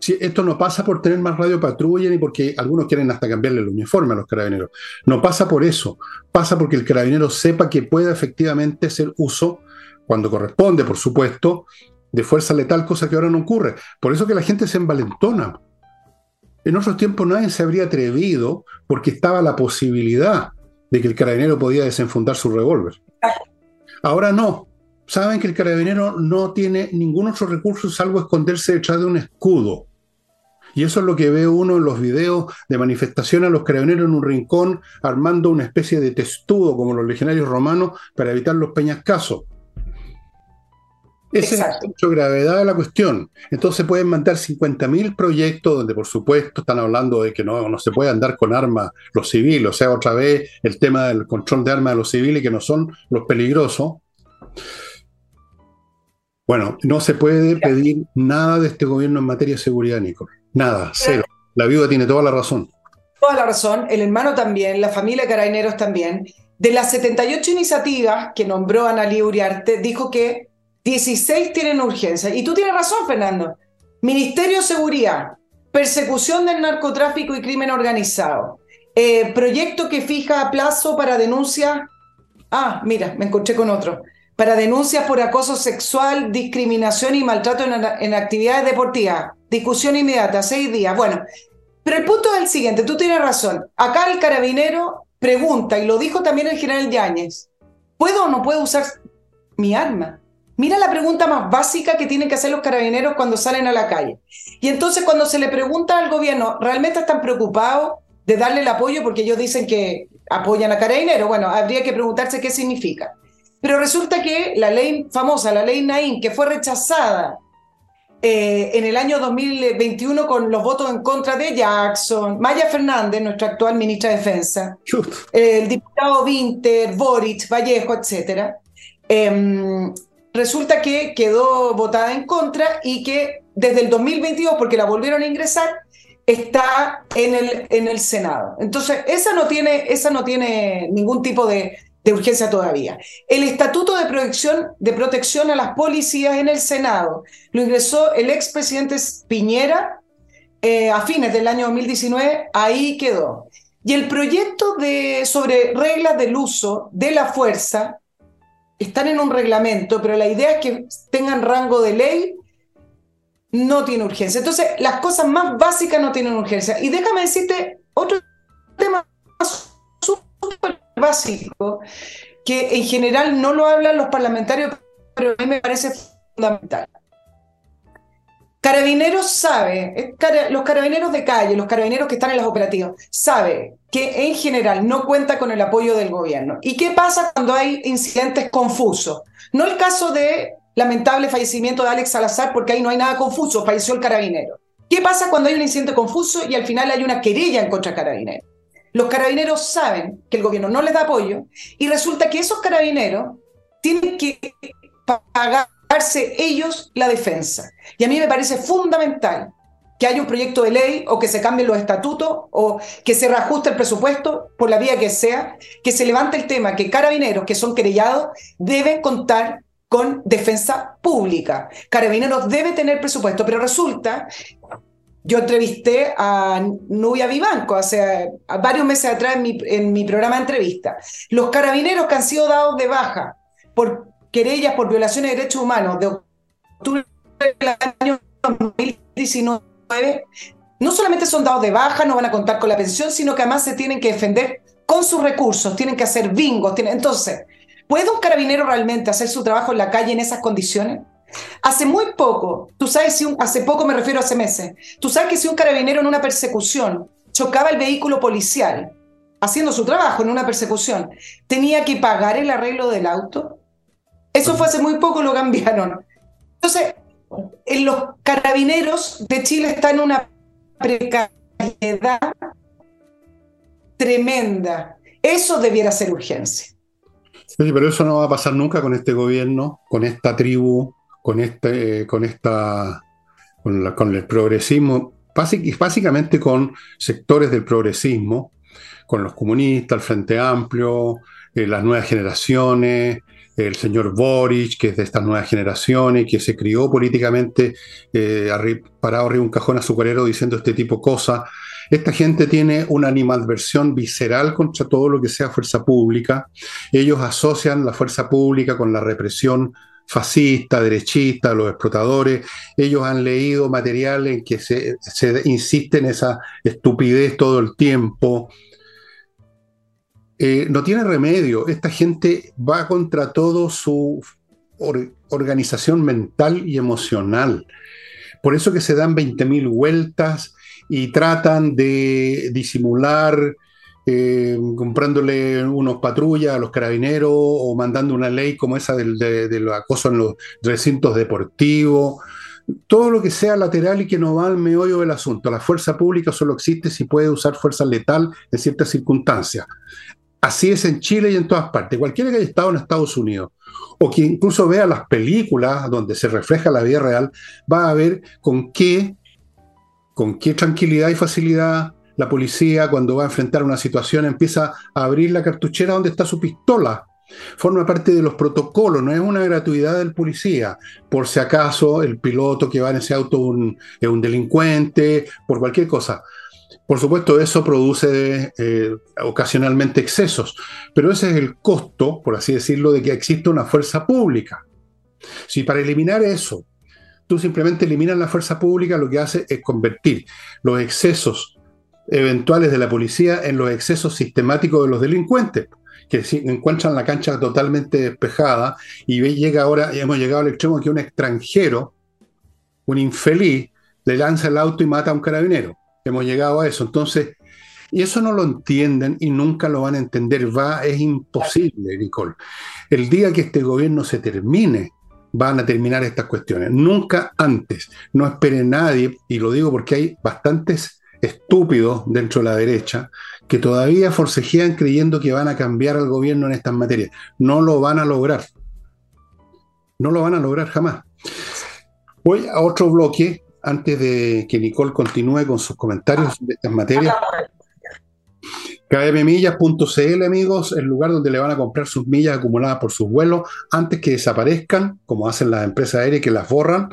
Si esto no pasa por tener más radio patrulla ni porque algunos quieren hasta cambiarle el uniforme a los carabineros. No pasa por eso. Pasa porque el carabinero sepa que puede efectivamente hacer uso, cuando corresponde, por supuesto, de fuerza letal, cosa que ahora no ocurre. Por eso que la gente se envalentona. En otros tiempos nadie se habría atrevido porque estaba la posibilidad de que el carabinero podía desenfundar su revólver. Ahora no. Saben que el carabinero no tiene ningún otro recurso salvo esconderse detrás de un escudo. Y eso es lo que ve uno en los videos de manifestación a los carabineros en un rincón, armando una especie de testudo como los legionarios romanos para evitar los peñascasos. Esa es la gravedad de la cuestión. Entonces pueden mandar 50.000 proyectos donde, por supuesto, están hablando de que no, no se puede andar con armas los civiles, o sea, otra vez el tema del control de armas de los civiles, que no son los peligrosos. Bueno, no se puede pedir nada de este gobierno en materia de seguridad, Nico. Nada, cero. La viuda tiene toda la razón. Toda la razón, el hermano también, la familia Carabineros también. De las 78 iniciativas que nombró Analí Uriarte, dijo que 16 tienen urgencia. Y tú tienes razón, Fernando. Ministerio de Seguridad, persecución del narcotráfico y crimen organizado, eh, proyecto que fija plazo para denuncia. Ah, mira, me encontré con otro. Para denuncias por acoso sexual, discriminación y maltrato en, en actividades deportivas. Discusión inmediata, seis días. Bueno, pero el punto es el siguiente, tú tienes razón. Acá el carabinero pregunta, y lo dijo también el general Yáñez, ¿puedo o no puedo usar mi arma? Mira la pregunta más básica que tienen que hacer los carabineros cuando salen a la calle. Y entonces cuando se le pregunta al gobierno, ¿realmente están preocupados de darle el apoyo? Porque ellos dicen que apoyan a carabineros. Bueno, habría que preguntarse qué significa. Pero resulta que la ley famosa, la ley Naín, que fue rechazada eh, en el año 2021 con los votos en contra de Jackson, Maya Fernández, nuestra actual ministra de Defensa, el diputado Winter, Boric, Vallejo, etc. Em, resulta que quedó votada en contra y que desde el 2022, porque la volvieron a ingresar, está en el, en el Senado. Entonces, esa no tiene, esa no tiene ningún tipo de, de urgencia todavía. El Estatuto de Protección, de Protección a las Policías en el Senado lo ingresó el expresidente Piñera eh, a fines del año 2019, ahí quedó. Y el proyecto de, sobre reglas del uso de la fuerza están en un reglamento, pero la idea es que tengan rango de ley, no tiene urgencia. Entonces, las cosas más básicas no tienen urgencia. Y déjame decirte otro tema súper básico, que en general no lo hablan los parlamentarios, pero a mí me parece fundamental. Carabineros sabe, los carabineros de calle, los carabineros que están en las operativas, sabe que en general no cuenta con el apoyo del gobierno. ¿Y qué pasa cuando hay incidentes confusos? No el caso de lamentable fallecimiento de Alex Salazar, porque ahí no hay nada confuso, falleció el carabinero. ¿Qué pasa cuando hay un incidente confuso y al final hay una querella en contra del carabinero? Los carabineros saben que el gobierno no les da apoyo y resulta que esos carabineros tienen que pagarse ellos la defensa. Y a mí me parece fundamental que haya un proyecto de ley o que se cambien los estatutos o que se reajuste el presupuesto por la vía que sea, que se levante el tema que carabineros que son querellados deben contar con defensa pública. Carabineros debe tener presupuesto, pero resulta yo entrevisté a Nubia Vivanco hace varios meses atrás en mi, programa de entrevista. Los carabineros que han sido dados de baja por querellas por violaciones de derechos humanos de octubre del año 2019, no solamente son dados de baja, no van a contar con la pensión, sino que además se tienen que defender con sus recursos, tienen que hacer bingos. Tienen... Entonces, ¿puede un carabinero realmente hacer su trabajo en la calle en esas condiciones? Hace muy poco, tú sabes si un, hace poco me refiero a hace meses, tú sabes que si un carabinero en una persecución chocaba el vehículo policial, haciendo su trabajo en una persecución, tenía que pagar el arreglo del auto. Eso fue hace muy poco, lo cambiaron. Entonces, en los carabineros de Chile están en una precariedad tremenda. Eso debiera ser urgencia. Sí, pero eso no va a pasar nunca con este gobierno, con esta tribu con, este, con, esta, con, el progresismo, básicamente con sectores del progresismo, con los comunistas, el Frente Amplio, eh, las nuevas generaciones, el señor Boric, que es de estas nuevas generaciones, que se crió políticamente eh, parado arriba un cajón azucarero diciendo este tipo de cosas. Esta gente tiene una animadversión visceral contra todo lo que sea fuerza pública. Ellos asocian la fuerza pública con la represión fascista, derechista, los explotadores, ellos han leído material en que se, insiste en esa estupidez todo el tiempo. Eh, no tiene remedio, esta gente va contra todo su organización mental y emocional. Por eso que se dan 20.000 vueltas y tratan de disimular eh, comprándole unos patrullas a los carabineros o mandando una ley como esa del, de, los acosos en los recintos deportivos. Todo lo que sea lateral y que no va al meollo del asunto. La fuerza pública solo existe si puede usar fuerza letal en ciertas circunstancias. Así es en Chile y en todas partes. Cualquiera que haya estado en Estados Unidos o que incluso vea las películas donde se refleja la vida real, va a ver con qué, con qué tranquilidad y facilidad la policía cuando va a enfrentar una situación empieza a abrir la cartuchera donde está su pistola. Forma parte de los protocolos, no es una gratuidad del policía. Por si acaso el piloto que va en ese auto es un delincuente, por cualquier cosa. Por supuesto, eso produce eh, ocasionalmente excesos, pero ese es el costo, por así decirlo, de que exista una fuerza pública. Si para eliminar eso, tú simplemente eliminas la fuerza pública, lo que hace es convertir los excesos eventuales de la policía en los excesos sistemáticos de los delincuentes, que encuentran la cancha totalmente despejada y llega ahora, hemos llegado al extremo que un extranjero, un infeliz, le lanza el auto y mata a un carabinero. Hemos llegado a eso. Entonces, y eso no lo entienden y nunca lo van a entender. Va, es imposible, Nicole. El día que este gobierno se termine, van a terminar estas cuestiones. Nunca antes. No espere nadie, y lo digo porque hay bastantes estúpidos dentro de la derecha que todavía forcejean creyendo que van a cambiar al gobierno en estas materias. No lo van a lograr. No lo van a lograr jamás. Voy a otro bloque antes de que Nicole continúe con sus comentarios de estas materias. KMMillas.cl, amigos, el lugar donde le van a comprar sus millas acumuladas por sus vuelos antes que desaparezcan, como hacen las empresas aéreas que las borran.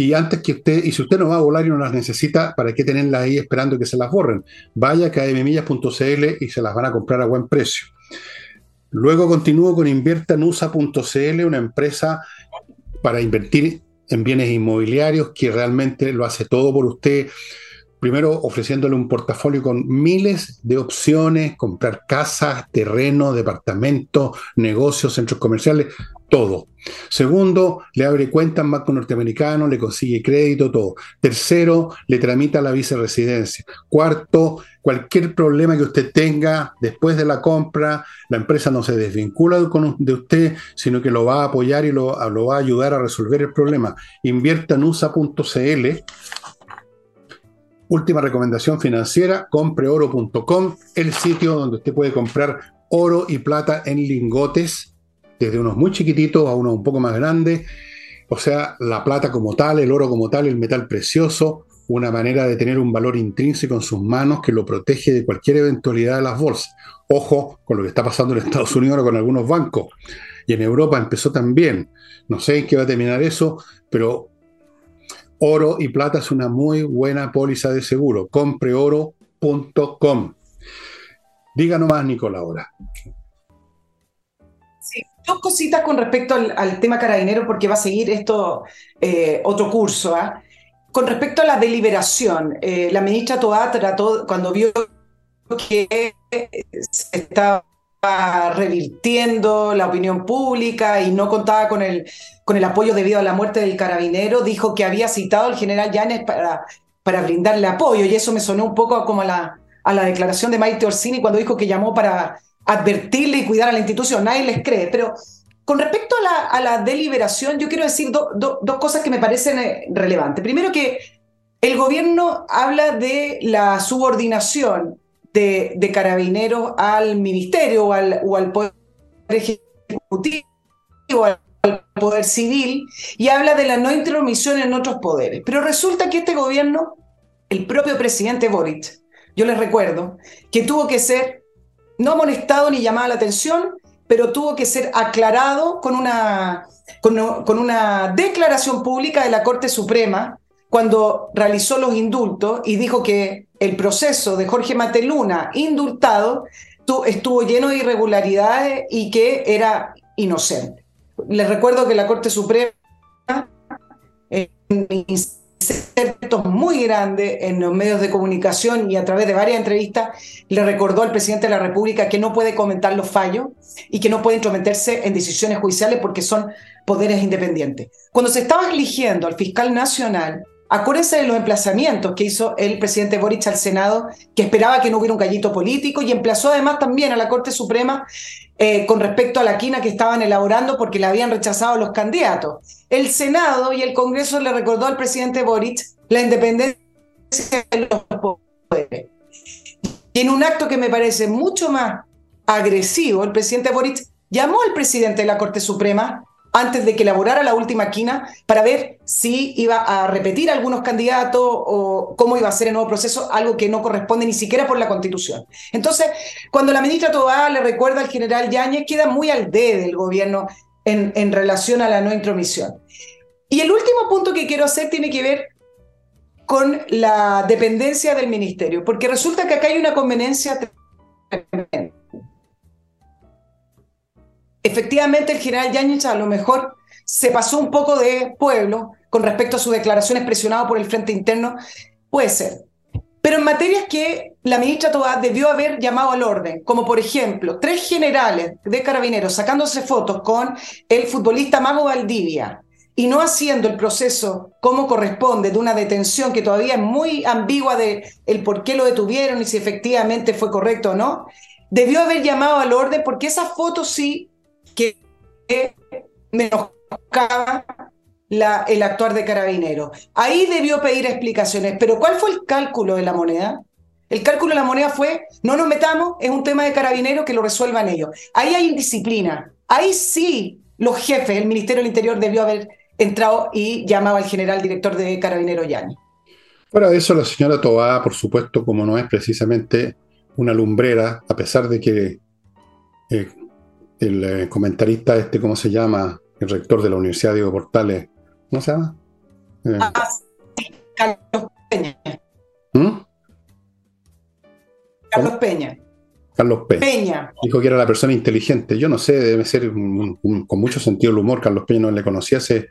Y antes que usted, y si usted no va a volar y no las necesita, ¿para qué tenerlas ahí esperando que se las borren? Vaya a kmmillas.cl y se las van a comprar a buen precio. Luego continúo con inviertanusa.cl, una empresa para invertir en bienes inmobiliarios que realmente lo hace todo por usted primero ofreciéndole un portafolio con miles de opciones, comprar casas, terrenos, departamentos, negocios, centros comerciales, todo. Segundo, le abre cuenta en banco norteamericano, le consigue crédito, todo. Tercero, le tramita la viceresidencia. Cuarto, cualquier problema que usted tenga después de la compra, la empresa no se desvincula de usted, sino que lo va a apoyar y lo, lo va a ayudar a resolver el problema. Invierta en USA.cl Última recomendación financiera, compreoro.com, el sitio donde usted puede comprar oro y plata en lingotes, desde unos muy chiquititos a unos un poco más grandes. O sea, la plata como tal, el oro como tal, el metal precioso, una manera de tener un valor intrínseco en sus manos que lo protege de cualquier eventualidad de las bolsas. Ojo con lo que está pasando en Estados Unidos con algunos bancos. Y en Europa empezó también. No sé en qué va a terminar eso, pero oro y plata es una muy buena póliza de seguro. Compreoro.com. Diga nomás, Nicola, ahora. Dos cositas con respecto al, tema carabinero, porque va a seguir esto eh, otro curso. ¿ah? Con respecto a la deliberación, eh, la ministra Toá trató, cuando vio que se estaba revirtiendo la opinión pública y no contaba con el, con el apoyo debido a la muerte del carabinero, dijo que había citado al general Llanes para, para brindarle apoyo y eso me sonó un poco como a la, a la declaración de Maite Orsini cuando dijo que llamó para advertirle y cuidar a la institución. Nadie les cree, pero con respecto a la, a la deliberación, yo quiero decir dos cosas que me parecen eh, relevantes. Primero que el gobierno habla de la subordinación de, carabineros al ministerio o al, o al poder ejecutivo o al poder civil y habla de la no intromisión en otros poderes. Pero resulta que este gobierno, el propio presidente Boric, yo les recuerdo, que tuvo que ser no molestado ni llamado la atención, pero tuvo que ser aclarado con una, con una declaración pública de la Corte Suprema cuando realizó los indultos y dijo que el proceso de Jorge Mateluna indultado estuvo lleno de irregularidades y que era inocente. Les recuerdo que la Corte Suprema, en insertos muy grandes en los medios de comunicación y a través de varias entrevistas, le recordó al presidente de la República que no puede comentar los fallos y que no puede intrometerse en decisiones judiciales porque son poderes independientes. Cuando se estaba eligiendo al fiscal nacional, Acuérdense de los emplazamientos que hizo el presidente Boric al Senado, que esperaba que no hubiera un gallito político y emplazó además también a la Corte Suprema eh, con respecto a la quina que estaban elaborando porque le habían rechazado los candidatos. El Senado y el Congreso le recordó al presidente Boric la independencia de los poderes. Y en un acto que me parece mucho más agresivo, el presidente Boric llamó al presidente de la Corte Suprema antes de que elaborara la última quina para ver si iba a repetir algunos candidatos o cómo iba a ser el nuevo proceso, algo que no corresponde ni siquiera por la Constitución. Entonces, cuando la ministra Tobá le recuerda al general Yáñez, queda muy al D del gobierno en, en relación a la no intromisión. Y el último punto que quiero hacer tiene que ver con la dependencia del ministerio, porque resulta que acá hay una conveniencia tremenda efectivamente el general Yáñez a lo mejor se pasó un poco de pueblo con respecto a sus declaraciones presionadas por el Frente Interno, puede ser. Pero en materias que la ministra Tobá debió haber llamado al orden, como por ejemplo, tres generales de carabineros sacándose fotos con el futbolista Mago Valdivia y no haciendo el proceso como corresponde de una detención que todavía es muy ambigua de el por qué lo detuvieron y si efectivamente fue correcto o no, debió haber llamado al orden porque esas fotos sí que menoscaba el actuar de carabinero. Ahí debió pedir explicaciones, pero ¿cuál fue el cálculo de la moneda? El cálculo de la moneda fue, no nos metamos, es un tema de carabinero que lo resuelvan ellos. Ahí hay indisciplina. Ahí sí los jefes, el Ministerio del Interior debió haber entrado y llamado al general director de Carabinero Yani. Fuera de eso, la señora Tobá, por supuesto, como no es precisamente una lumbrera, a pesar de que eh, el eh, comentarista este, ¿cómo se llama? El rector de la Universidad Diego Portales, ¿cómo se llama? Eh. Ah, Carlos Peña. ¿Mm? Carlos Peña. Carlos Peña. Dijo que era la persona inteligente. Yo no sé, debe ser con mucho sentido el humor. Carlos Peña no le conocía ese.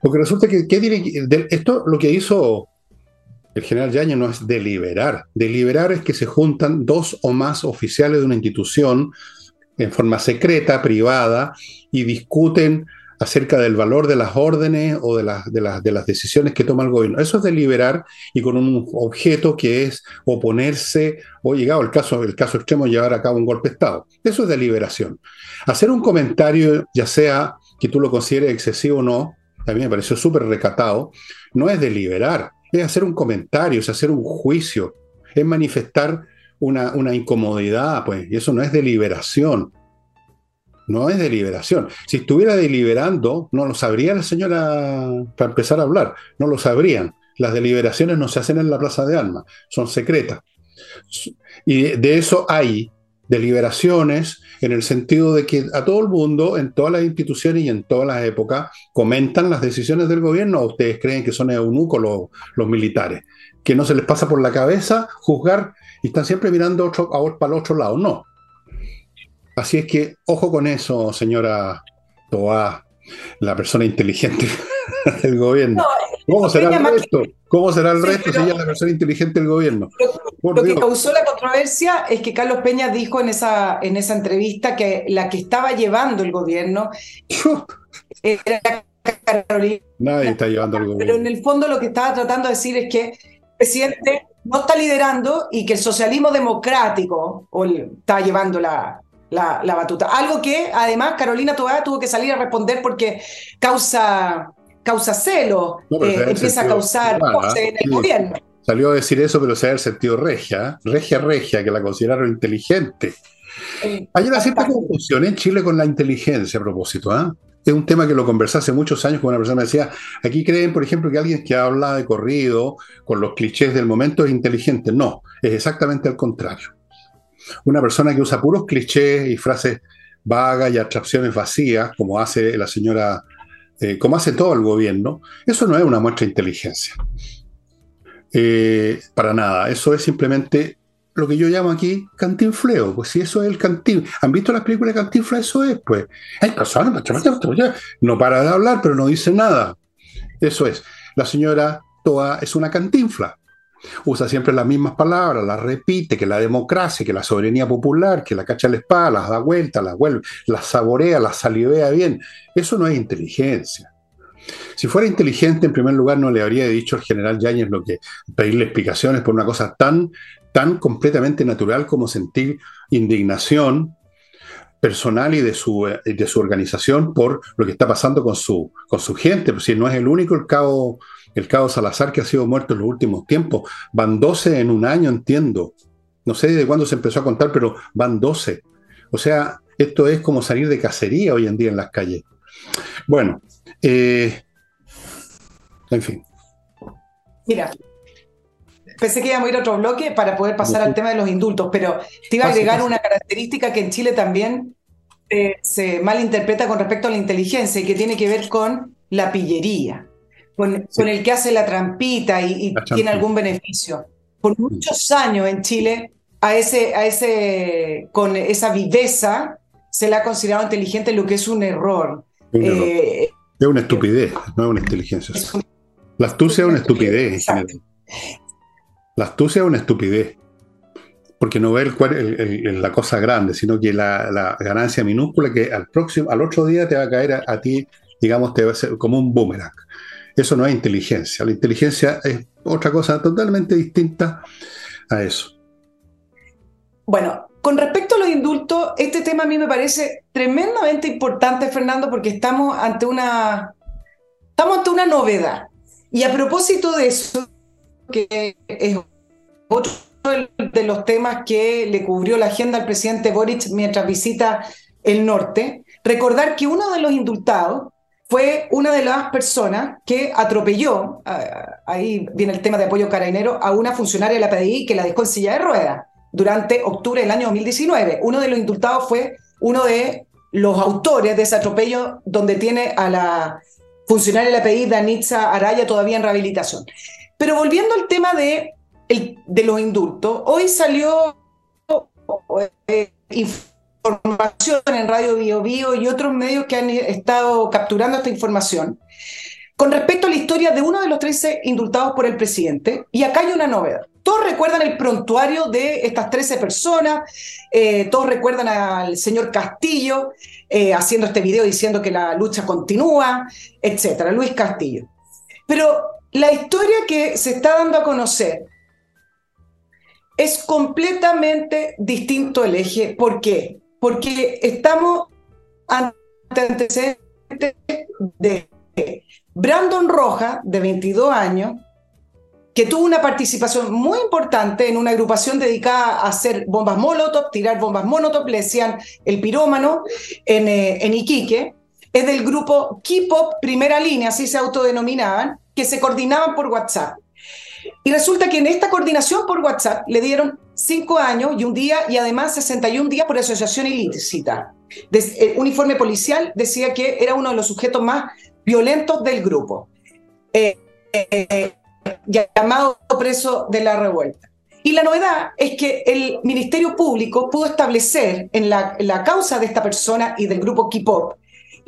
Porque resulta que, esto lo que hizo el general Yañez no es deliberar. Deliberar es que se juntan dos o más oficiales de una institución en forma secreta, privada, y discuten acerca del valor de las órdenes o de, las, de, las, de las decisiones que toma el gobierno. Eso es deliberar y con un objeto que es oponerse o llegado el caso, el caso extremo, llevar a cabo un golpe de Estado. Eso es deliberación. Hacer un comentario, ya sea que tú lo consideres excesivo o no, a mí me pareció súper recatado, no es deliberar, es hacer un comentario, es hacer un juicio, es manifestar una, incomodidad, pues, y eso no es deliberación. No es deliberación. Si estuviera deliberando, no lo sabría la señora para empezar a hablar, no lo sabrían. Las deliberaciones no se hacen en la Plaza de Alma, son secretas. Y de eso hay deliberaciones en el sentido de que a todo el mundo, en todas las instituciones y en todas las épocas, comentan las decisiones del gobierno o ustedes creen que son eunucos los, los militares, que no se les pasa por la cabeza juzgar y están siempre mirando otro, a, para el otro lado. No. Así es que, ojo con eso, señora Toa, la persona inteligente [LAUGHS] del gobierno. ¿Cómo será el resto? ¿Cómo será el resto si ella es la persona inteligente del gobierno? Lo, que causó la controversia es que Carlos Peña dijo en esa, en esa entrevista que la que estaba llevando el gobierno era Carolina. Nadie está llevando el gobierno. Pero en el fondo lo que estaba tratando de decir es que presidente no está liderando y que el socialismo democrático está llevando la, la, batuta. Algo que además Carolina Tobá tuvo que salir a responder porque causa, causa celo, eh, empieza a causar en el gobierno. Salió a decir eso, pero se da el sentido regia, regia, regia, que la consideraron inteligente. Hay una cierta confusión en Chile con la inteligencia a propósito. ¿ah? Es un tema que lo conversé hace muchos años con una persona que decía, aquí creen, por ejemplo, que alguien que habla de corrido con los clichés del momento es inteligente. No, es exactamente al contrario. Una persona que usa puros clichés y frases vagas y abstracciones vacías, como hace la señora, eh, como hace todo el gobierno, eso no es una muestra de inteligencia. Eh, para nada, eso es simplemente lo que yo llamo aquí cantinfleo, pues si eso es el cantin. ¿Han visto las películas de cantinfleo? Eso es, pues. No para de hablar, pero no dice nada. Eso es. La señora Toa es una cantinfla. Usa siempre las mismas palabras, las repite, que la democracia, que la soberanía popular, que la cacha la espada, las da vuelta, las vuelve, las saborea, las salivea bien. Eso no es inteligencia. Si fuera inteligente, en primer lugar, no le habría dicho al general Yáñez lo que pedirle explicaciones por una cosa tan, tan completamente natural como sentir indignación personal y de su, de su organización por lo que está pasando con su, con su gente. Pues si no es el único el cabo, el cabo Salazar que ha sido muerto en los últimos tiempos. Van 12 en un año, entiendo. No sé de cuándo se empezó a contar, pero van 12. O sea, esto es como salir de cacería hoy en día en las calles. Bueno, eh, en fin. Mira, pensé que íbamos a ir a otro bloque para poder pasar al tema de los indultos, pero te iba a agregar una característica que en Chile también eh, se malinterpreta con respecto a la inteligencia y que tiene que ver con la pillería, con, el que hace la trampita y, tiene algún beneficio. Por muchos años en Chile, a ese, a ese, con esa viveza se le ha considerado inteligente, lo que es un error. Eh, es una estupidez, no es una inteligencia. La astucia es una estupidez La astucia es una estupidez. Porque no ve el, la cosa grande, sino que la, ganancia minúscula que al próximo, al otro día te va a caer a, ti, digamos, te va a ser como un boomerang. Eso no es inteligencia. La inteligencia es otra cosa totalmente distinta a eso. Bueno, con respecto a los indultos, este tema a mí me parece tremendamente importante, Fernando, porque estamos ante una, estamos ante una novedad. Y a propósito de eso, que es otro de los temas que le cubrió la agenda al presidente Boric mientras visita el norte, recordar que uno de los indultados fue una de las personas que atropelló, ahí viene el tema de apoyo carabinero, a una funcionaria de la PDI que la dejó en silla de ruedas durante octubre del año 2019. Uno de los indultados fue uno de los autores de ese atropello donde tiene a la funcionaria de la PDI, Danitza Araya, todavía en rehabilitación. Pero volviendo al tema de, de los indultos, hoy salió eh, información en Radio Bio, Bio y otros medios que han estado capturando esta información con respecto a la historia de uno de los 13 indultados por el presidente. Y acá hay una novedad. Todos recuerdan el prontuario de estas 13 personas, eh, todos recuerdan al señor Castillo, eh, haciendo este video diciendo que la lucha continúa, etcétera, Luis Castillo. Pero la historia que se está dando a conocer es completamente distinto el eje. ¿Por qué? Porque estamos ante antecedentes de Brandon Roja, de 22 años, que tuvo una participación muy importante en una agrupación dedicada a hacer bombas molotov, tirar bombas molotov, le decían el pirómano, en, eh, en Iquique. Es del grupo K-Pop Primera Línea, así se autodenominaban, que se coordinaban por WhatsApp. Y resulta que en esta coordinación por WhatsApp le dieron cinco años y un día y además 61 días por asociación ilícita. Eh, un informe policial decía que era uno de los sujetos más violentos del grupo. Eh, eh, llamado preso de la revuelta. Y la novedad es que el Ministerio Público pudo establecer en la, la causa de esta persona y del grupo K-Pop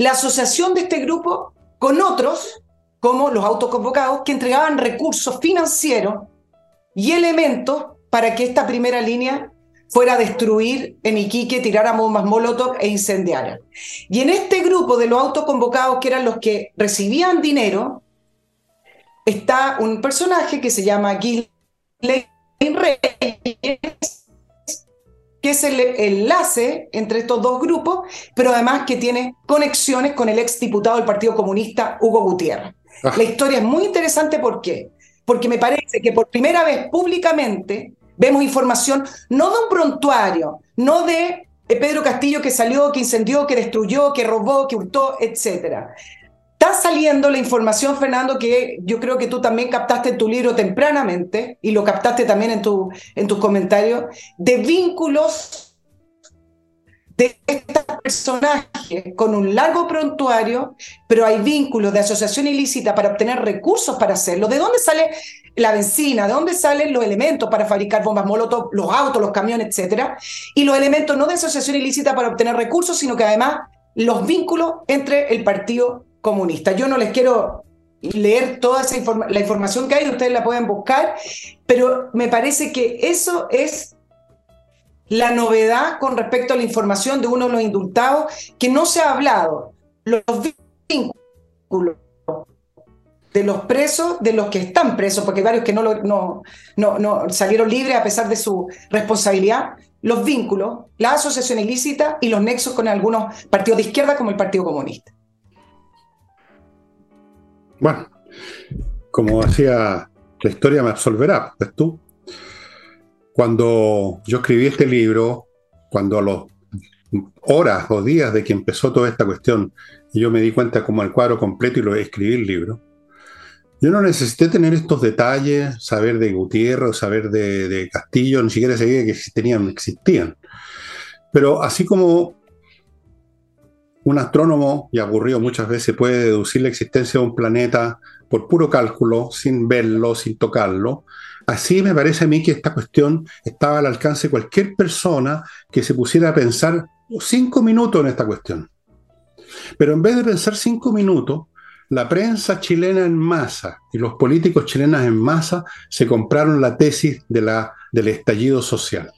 la asociación de este grupo con otros, como los autoconvocados, que entregaban recursos financieros y elementos para que esta primera línea fuera a destruir en Iquique, tirara bombas molotov e incendiara. Y en este grupo de los autoconvocados, que eran los que recibían dinero, está un personaje que se llama Ghislaine Reyes, que es el enlace entre estos dos grupos, pero además que tiene conexiones con el ex diputado del Partido Comunista, Hugo Gutiérrez. Ah. La historia es muy interesante, ¿por qué? Porque me parece que por primera vez públicamente vemos información no de un prontuario, no de Pedro Castillo que salió, que incendió, que destruyó, que robó, que hurtó, etcétera. Está saliendo la información, Fernando, que yo creo que tú también captaste en tu libro tempranamente y lo captaste también en, tu, en tus comentarios, de vínculos de estos personajes con un largo prontuario, pero hay vínculos de asociación ilícita para obtener recursos para hacerlo. ¿De dónde sale la benzina? ¿De dónde salen los elementos para fabricar bombas molotov, los autos, los camiones, etcétera? Y los elementos no de asociación ilícita para obtener recursos, sino que además los vínculos entre el partido comunista. Yo no les quiero leer toda esa la información que hay, ustedes la pueden buscar, pero me parece que eso es la novedad con respecto a la información de uno de los indultados, que no se ha hablado. Los vínculos de los presos, de los que están presos, porque hay varios que no, no, no, no salieron libres a pesar de su responsabilidad, los vínculos, la asociación ilícita y los nexos con algunos partidos de izquierda como el Partido Comunista. Bueno, como decía, la historia me absolverá, ¿ves tú? Cuando yo escribí este libro, cuando a las horas o días de que empezó toda esta cuestión, yo me di cuenta como el cuadro completo y lo escribí el libro, yo no necesité tener estos detalles, saber de Gutiérrez, saber de, Castillo, ni siquiera sabía que tenían, existían. Pero así como un astrónomo, y aburrido muchas veces, puede deducir la existencia de un planeta por puro cálculo, sin verlo, sin tocarlo, así me parece a mí que esta cuestión estaba al alcance de cualquier persona que se pusiera a pensar cinco minutos en esta cuestión. Pero en vez de pensar cinco minutos, la prensa chilena en masa y los políticos chilenos en masa se compraron la tesis de la, del estallido social.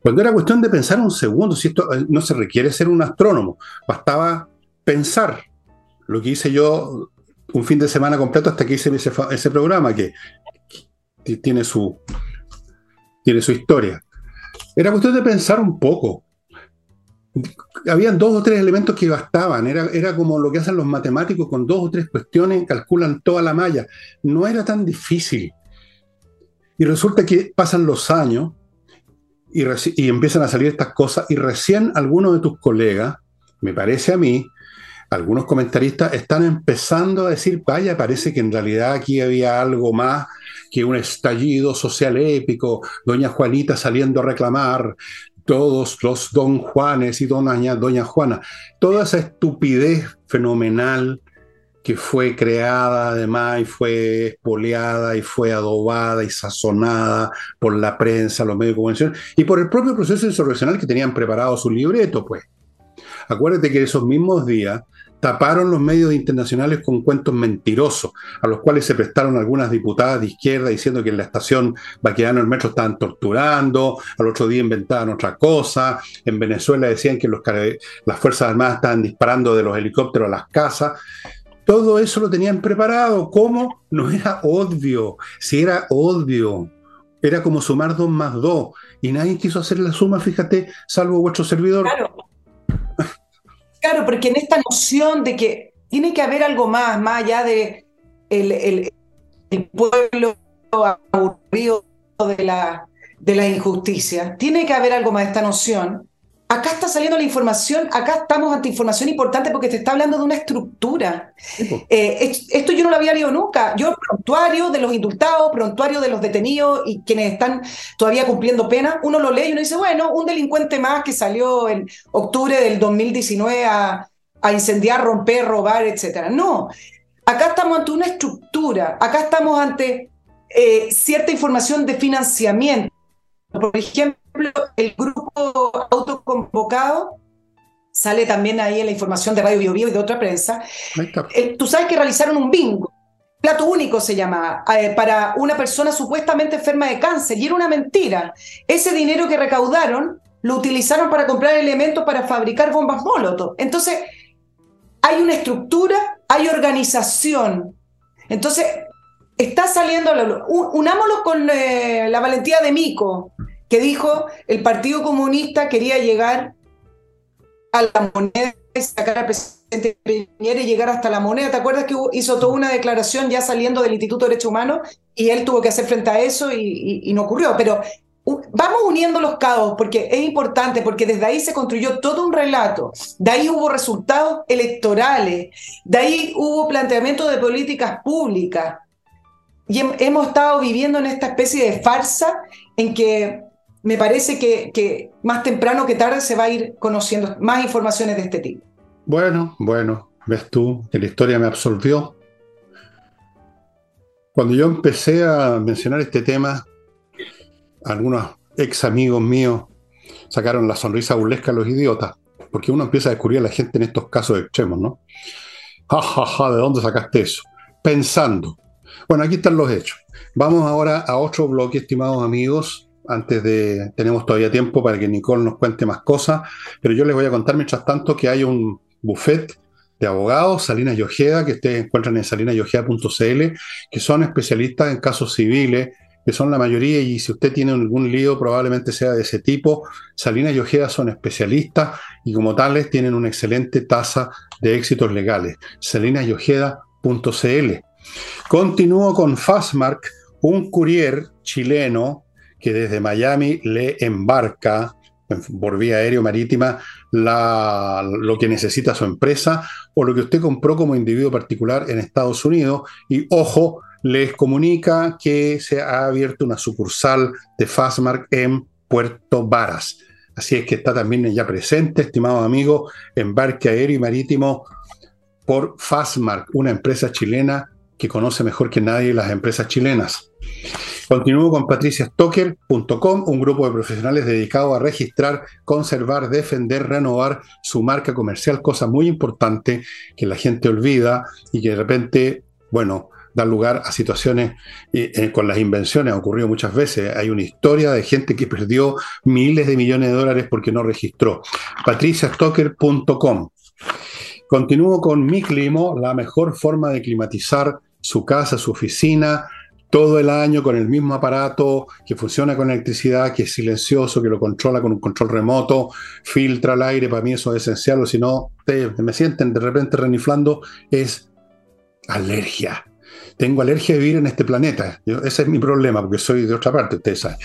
Cuando era cuestión de pensar un segundo, si esto eh, no se requiere ser un astrónomo, bastaba pensar lo que hice yo un fin de semana completo hasta que hice ese, ese programa que, tiene, su, tiene su historia. Era cuestión de pensar un poco habían dos o tres elementos que bastaban, era, era como lo que hacen los matemáticos con dos o tres cuestiones, calculan toda la malla, no era tan difícil. Y resulta que pasan los años y, y empiezan a salir estas cosas y recién algunos de tus colegas, me parece a mí, algunos comentaristas están empezando a decir, vaya, parece que en realidad aquí había algo más que un estallido social épico, doña Juanita saliendo a reclamar, todos los don Juanes y doña, doña Juana, toda esa estupidez fenomenal que fue creada además y fue espoleada y fue adobada y sazonada por la prensa, los medios de comunicación y por el propio proceso insurreccional que tenían preparado su libreto, pues. Acuérdate que esos mismos días taparon los medios internacionales con cuentos mentirosos, a los cuales se prestaron algunas diputadas de izquierda diciendo que en la estación Baquedano el metro estaban torturando, al otro día inventaban otra cosa, en Venezuela decían que los, las Fuerzas Armadas estaban disparando de los helicópteros a las casas. Todo eso lo tenían preparado. ¿Cómo? No era obvio. Si era obvio. Era como sumar dos más dos. Y nadie quiso hacer la suma, fíjate, salvo vuestro servidor. Claro. Claro, porque en esta noción de que tiene que haber algo más, más allá de el, pueblo aburrido de la, de la injusticia, tiene que haber algo más esta noción Acá está saliendo la información, acá estamos ante información importante porque te está hablando de una estructura. Eh, esto yo no lo había leído nunca. Yo, prontuario de los indultados, prontuario de los detenidos y quienes están todavía cumpliendo pena, uno lo lee y uno dice, bueno, un delincuente más que salió en octubre del 2019 a, a incendiar, romper, robar, etc. No, acá estamos ante una estructura, acá estamos ante eh, cierta información de financiamiento. Por ejemplo, el grupo autoconvocado sale también ahí en la información de Radio Bio, Bio y de otra prensa. Eh, tú sabes que realizaron un bingo, plato único se llamaba, eh, para una persona supuestamente enferma de cáncer, y era una mentira. Ese dinero que recaudaron lo utilizaron para comprar elementos para fabricar bombas molotov. Entonces, hay una estructura, hay organización. Entonces, está saliendo, unámoslo con eh, la valentía de Mico, que dijo el Partido Comunista quería llegar a la moneda, sacar al presidente Piñera y llegar hasta la moneda. ¿Te acuerdas que hizo toda una declaración ya saliendo del Instituto de Derecho Humano y él tuvo que hacer frente a eso y, no ocurrió? Pero vamos uniendo los cabos porque es importante, porque desde ahí se construyó todo un relato, de ahí hubo resultados electorales, de ahí hubo planteamiento de políticas públicas. Y hemos estado viviendo en esta especie de farsa en que me parece que, más temprano que tarde se va a ir conociendo más informaciones de este tipo. Bueno, bueno, ves tú que la historia me absolvió. Cuando yo empecé a mencionar este tema, algunos ex amigos míos sacaron la sonrisa burlesca a los idiotas, porque uno empieza a descubrir a la gente en estos casos extremos, ¿no? Ja, ja, ja, ¿de dónde sacaste eso? Pensando. Bueno, aquí están los hechos. Vamos ahora a otro bloque, estimados amigos, antes de, tenemos todavía tiempo para que Nicole nos cuente más cosas, pero yo les voy a contar mientras tanto que hay un buffet de abogados, Salinas y Ojeda, que ustedes encuentran en salinasyojeda.cl, que son especialistas en casos civiles, que son la mayoría, y si usted tiene algún lío, probablemente sea de ese tipo. Salinas y Ojeda son especialistas y como tales tienen una excelente tasa de éxitos legales. salinasyojeda.cl. Continúo con Fastmark, un courier chileno que desde Miami le embarca por vía aérea marítima la, lo que necesita su empresa o lo que usted compró como individuo particular en Estados Unidos. Y ojo, les comunica que se ha abierto una sucursal de Fastmark en Puerto Varas. Así es que está también ya presente, estimados amigos, embarque aéreo y marítimo por Fastmark, una empresa chilena que conoce mejor que nadie las empresas chilenas. Continúo con patriciastocker.com, un grupo de profesionales dedicado a registrar, conservar, defender, renovar su marca comercial, cosa muy importante que la gente olvida y que de repente, bueno, da lugar a situaciones eh, con las invenciones, ha ocurrido muchas veces. Hay una historia de gente que perdió miles de millones de dólares porque no registró. patriciastocker.com. Continúo con mi climo, la mejor forma de climatizar su casa, su oficina, todo el año con el mismo aparato que funciona con electricidad, que es silencioso, que lo controla con un control remoto, filtra el aire, para mí eso es esencial, o si no, me sienten de repente reniflando, es alergia tengo alergia a vivir en este planeta. ese es mi problema, porque soy de otra parte, ustedes saben.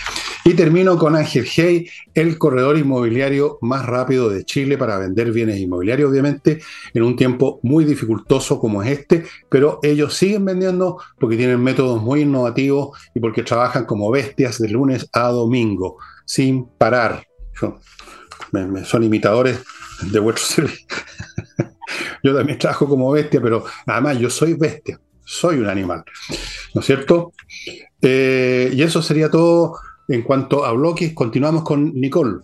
Y termino con Ángel Hey, el corredor inmobiliario más rápido de Chile para vender bienes inmobiliarios, obviamente, en un tiempo muy dificultoso como es este, pero ellos siguen vendiendo porque tienen métodos muy innovativos y porque trabajan como bestias de lunes a domingo, sin parar. son imitadores de vuestro [LAUGHS] servicio. yo también trabajo como bestia, pero nada más yo soy bestia soy un animal, ¿no es cierto? Eh, y eso sería todo en cuanto a bloques. Continuamos con Nicole.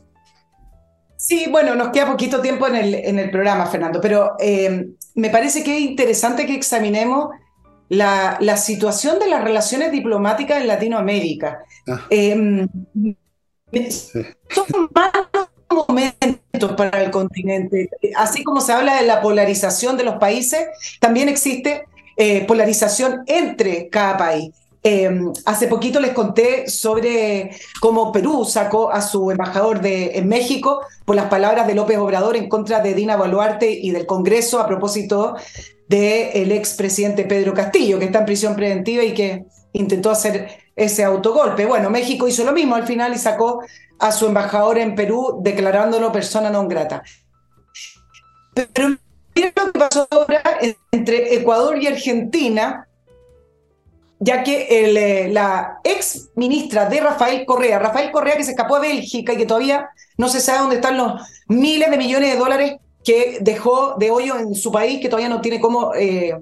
Sí, bueno, nos queda poquito tiempo en el, en el programa, Fernando, pero eh, me parece que es interesante que examinemos la, la, situación de las relaciones diplomáticas en Latinoamérica. Ah. Eh, son malos momentos para el continente. Así como se habla de la polarización de los países, también existe eh, polarización entre cada país. Eh, hace poquito les conté sobre cómo Perú sacó a su embajador de, en México por las palabras de López Obrador en contra de Dina Boluarte y del Congreso a propósito del expresidente Pedro Castillo, que está en prisión preventiva y que intentó hacer ese autogolpe. Bueno, México hizo lo mismo al final y sacó a su embajador en Perú declarándolo persona non grata. Pero Miren lo que pasó ahora entre Ecuador y Argentina, ya que eh, la ex ministra de Rafael Correa, Rafael Correa que se escapó a Bélgica y que todavía no se sabe dónde están los miles de millones de dólares que dejó de hoyo en su país, que todavía no tiene cómo eh,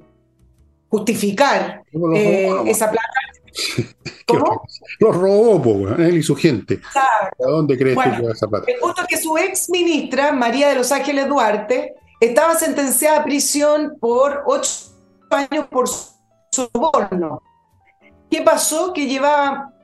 justificar eh, esa plata. [LAUGHS] ¿Cómo? Los robó, él y su gente. ¿A dónde crees que esa plata? El punto es que su ex ministra, María de los Ángeles Duarte, estaba sentenciada a prisión por ocho años por soborno. ¿Qué pasó? Que llevaba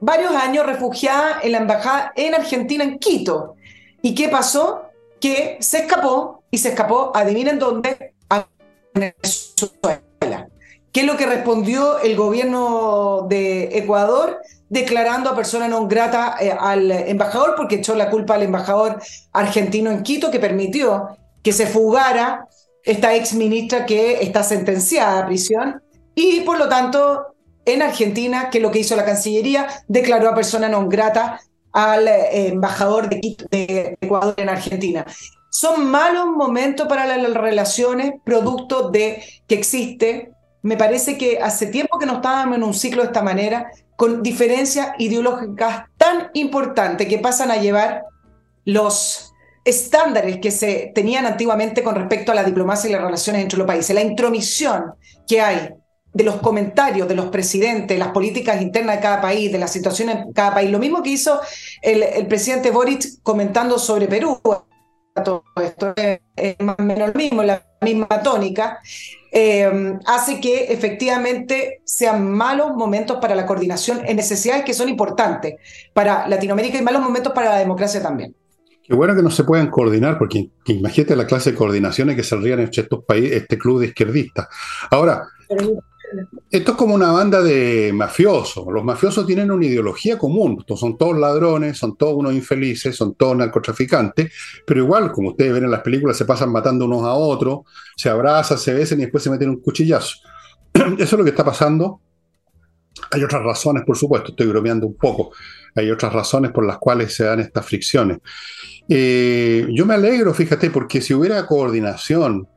varios años refugiada en la embajada en Argentina, en Quito. ¿Y qué pasó? Que se escapó y se escapó, adivinen dónde, a Venezuela. ¿Qué es lo que respondió el gobierno de Ecuador? declarando a persona non grata eh, al embajador porque echó la culpa al embajador argentino en Quito que permitió que se fugara esta ex ministra que está sentenciada a prisión y por lo tanto en Argentina, que es lo que hizo la Cancillería, declaró a persona non grata al eh, embajador de, Ecuador en Argentina. Son malos momentos para las relaciones, producto de que existe, me parece que hace tiempo que no estábamos en un ciclo de esta manera, con diferencias ideológicas tan importantes que pasan a llevar los estándares que se tenían antiguamente con respecto a la diplomacia y las relaciones entre los países, la intromisión que hay de los comentarios de los presidentes, las políticas internas de cada país, de la situación en cada país. Lo mismo que hizo el, presidente Boric comentando sobre Perú. Todo esto es más o menos lo mismo, la misma tónica, eh, hace que efectivamente sean malos momentos para la coordinación en necesidades que son importantes para Latinoamérica y malos momentos para la democracia también. Qué bueno que no se puedan coordinar, porque imagínate la clase de coordinaciones que saldrían en estos países, este club de izquierdistas. Ahora, esto es como una banda de mafiosos. Los mafiosos tienen una ideología común. Son todos ladrones, son todos unos infelices, son todos narcotraficantes, pero igual, como ustedes ven en las películas, se pasan matando unos a otros, se abrazan, se besan y después se meten un cuchillazo. [CLEARS THROAT] Eso es lo que está pasando. Hay otras razones, por supuesto, estoy bromeando un poco. Hay otras razones por las cuales se dan estas fricciones. Eh, yo me alegro, fíjate, porque si hubiera coordinación,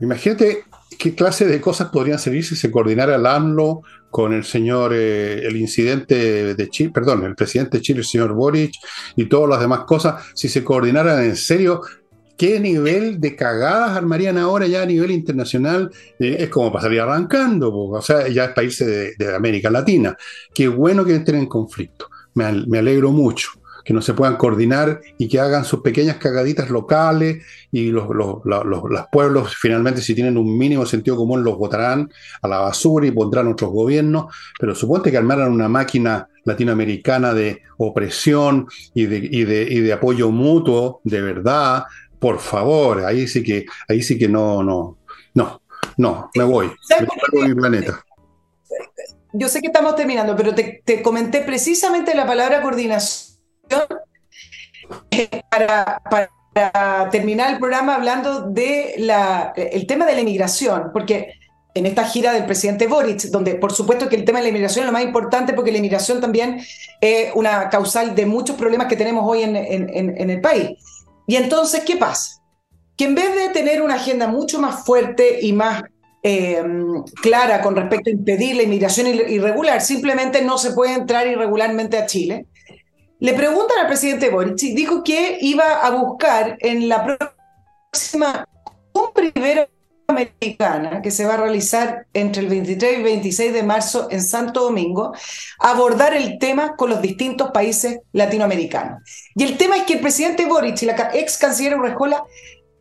imagínate qué clase de cosas podrían servir si se coordinara el AMLO con el señor, eh, el incidente de Chile, perdón, el presidente de Chile, el señor Boric, y todas las demás cosas, si se coordinaran en serio, ¿qué nivel de cagadas armarían ahora ya a nivel internacional? Eh, es como pasaría arrancando, o sea, ya es países de, América Latina. Qué bueno que estén en conflicto, me alegro mucho que no se puedan coordinar y que hagan sus pequeñas cagaditas locales y los, pueblos finalmente si tienen un mínimo sentido común los votarán a la basura y pondrán otros gobiernos, pero suponte que armaran una máquina latinoamericana de opresión y de, y de, apoyo mutuo, de verdad, por favor, ahí sí que, ahí sí que no, no, no, no, me voy, me voy mi planeta. Yo sé que estamos terminando, pero te, te, comenté precisamente la palabra coordinación para, terminar el programa hablando del el tema de la inmigración, porque en esta gira del presidente Boric, donde por supuesto que el tema de la inmigración es lo más importante porque la inmigración también es una causal de muchos problemas que tenemos hoy en, el país. Y entonces, ¿qué pasa? Que en vez de tener una agenda mucho más fuerte y más eh, clara con respecto a impedir la inmigración irregular, simplemente no se puede entrar irregularmente a Chile, le preguntan al presidente Boric, dijo que iba a buscar en la próxima cumbre iberoamericana que se va a realizar entre el 23 y 26 de marzo en Santo Domingo, abordar el tema con los distintos países latinoamericanos. Y el tema es que el presidente Boric y la ex canciller Urrejola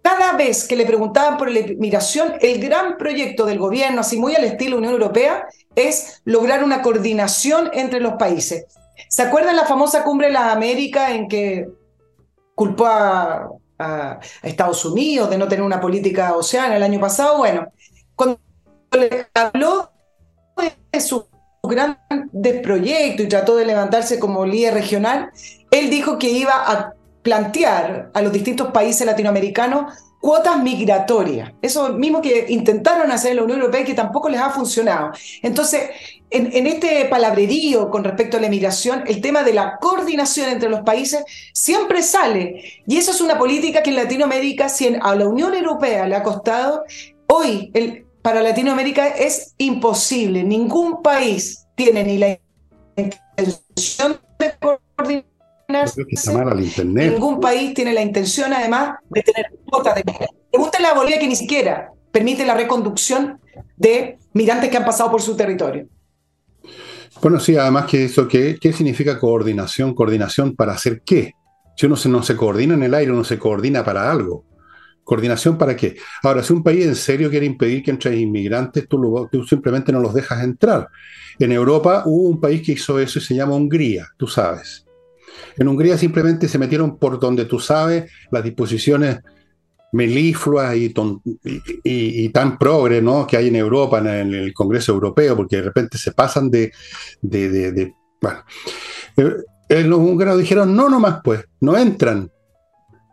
cada vez que le preguntaban por la inmigración, el gran proyecto del gobierno, así muy al estilo Unión Europea, es lograr una coordinación entre los países. ¿Se acuerdan la famosa cumbre de las Américas en que culpó a, Estados Unidos de no tener una política oceana el año pasado? Bueno, cuando le habló de su gran proyecto y trató de levantarse como líder regional, él dijo que iba a plantear a los distintos países latinoamericanos cuotas migratorias. Eso mismo que intentaron hacer en la Unión Europea y que tampoco les ha funcionado. Entonces, en, este palabrerío con respecto a la emigración, el tema de la coordinación entre los países siempre sale. Y eso es una política que en Latinoamérica, si a la Unión Europea le ha costado, hoy para Latinoamérica es imposible. Ningún país tiene ni la intención de coordinarse. Ningún país tiene la intención, además, de tener cuotas de. Pregúntale a Bolivia que ni siquiera permite la reconducción de migrantes que han pasado por su territorio. Bueno, sí, además que eso, ¿qué, ¿qué significa coordinación? ¿Coordinación para hacer qué? Si uno no se coordina en el aire, uno se coordina para algo. ¿Coordinación para qué? Ahora, si un país en serio quiere impedir que entren inmigrantes, tú, tú, simplemente no los dejas entrar. En Europa hubo un país que hizo eso y se llama Hungría, tú sabes. En Hungría simplemente se metieron por donde tú sabes las disposiciones melifluas y, tan progre ¿no? que hay en Europa, en el, Congreso Europeo, porque de repente se pasan de... de, bueno, eh, los húngaros dijeron, no, nomás pues, no entran.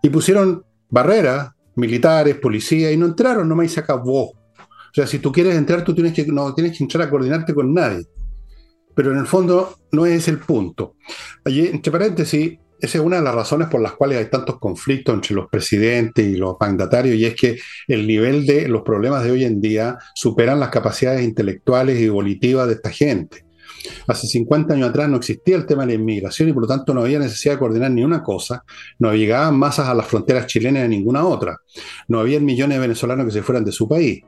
Y pusieron barreras militares, policía, y no entraron, nomás y se acabó. O sea, si tú quieres entrar, tú tienes que, no tienes que entrar a coordinarte con nadie. Pero en el fondo no es el punto. Allí, entre paréntesis, esa es una de las razones por las cuales hay tantos conflictos entre los presidentes y los mandatarios, y es que el nivel de los problemas de hoy en día superan las capacidades intelectuales y volitivas de esta gente. Hace 50 años atrás no existía el tema de la inmigración y por lo tanto no había necesidad de coordinar ni una cosa, no llegaban masas a las fronteras chilenas de ninguna otra, no había millones de venezolanos que se fueran de su país.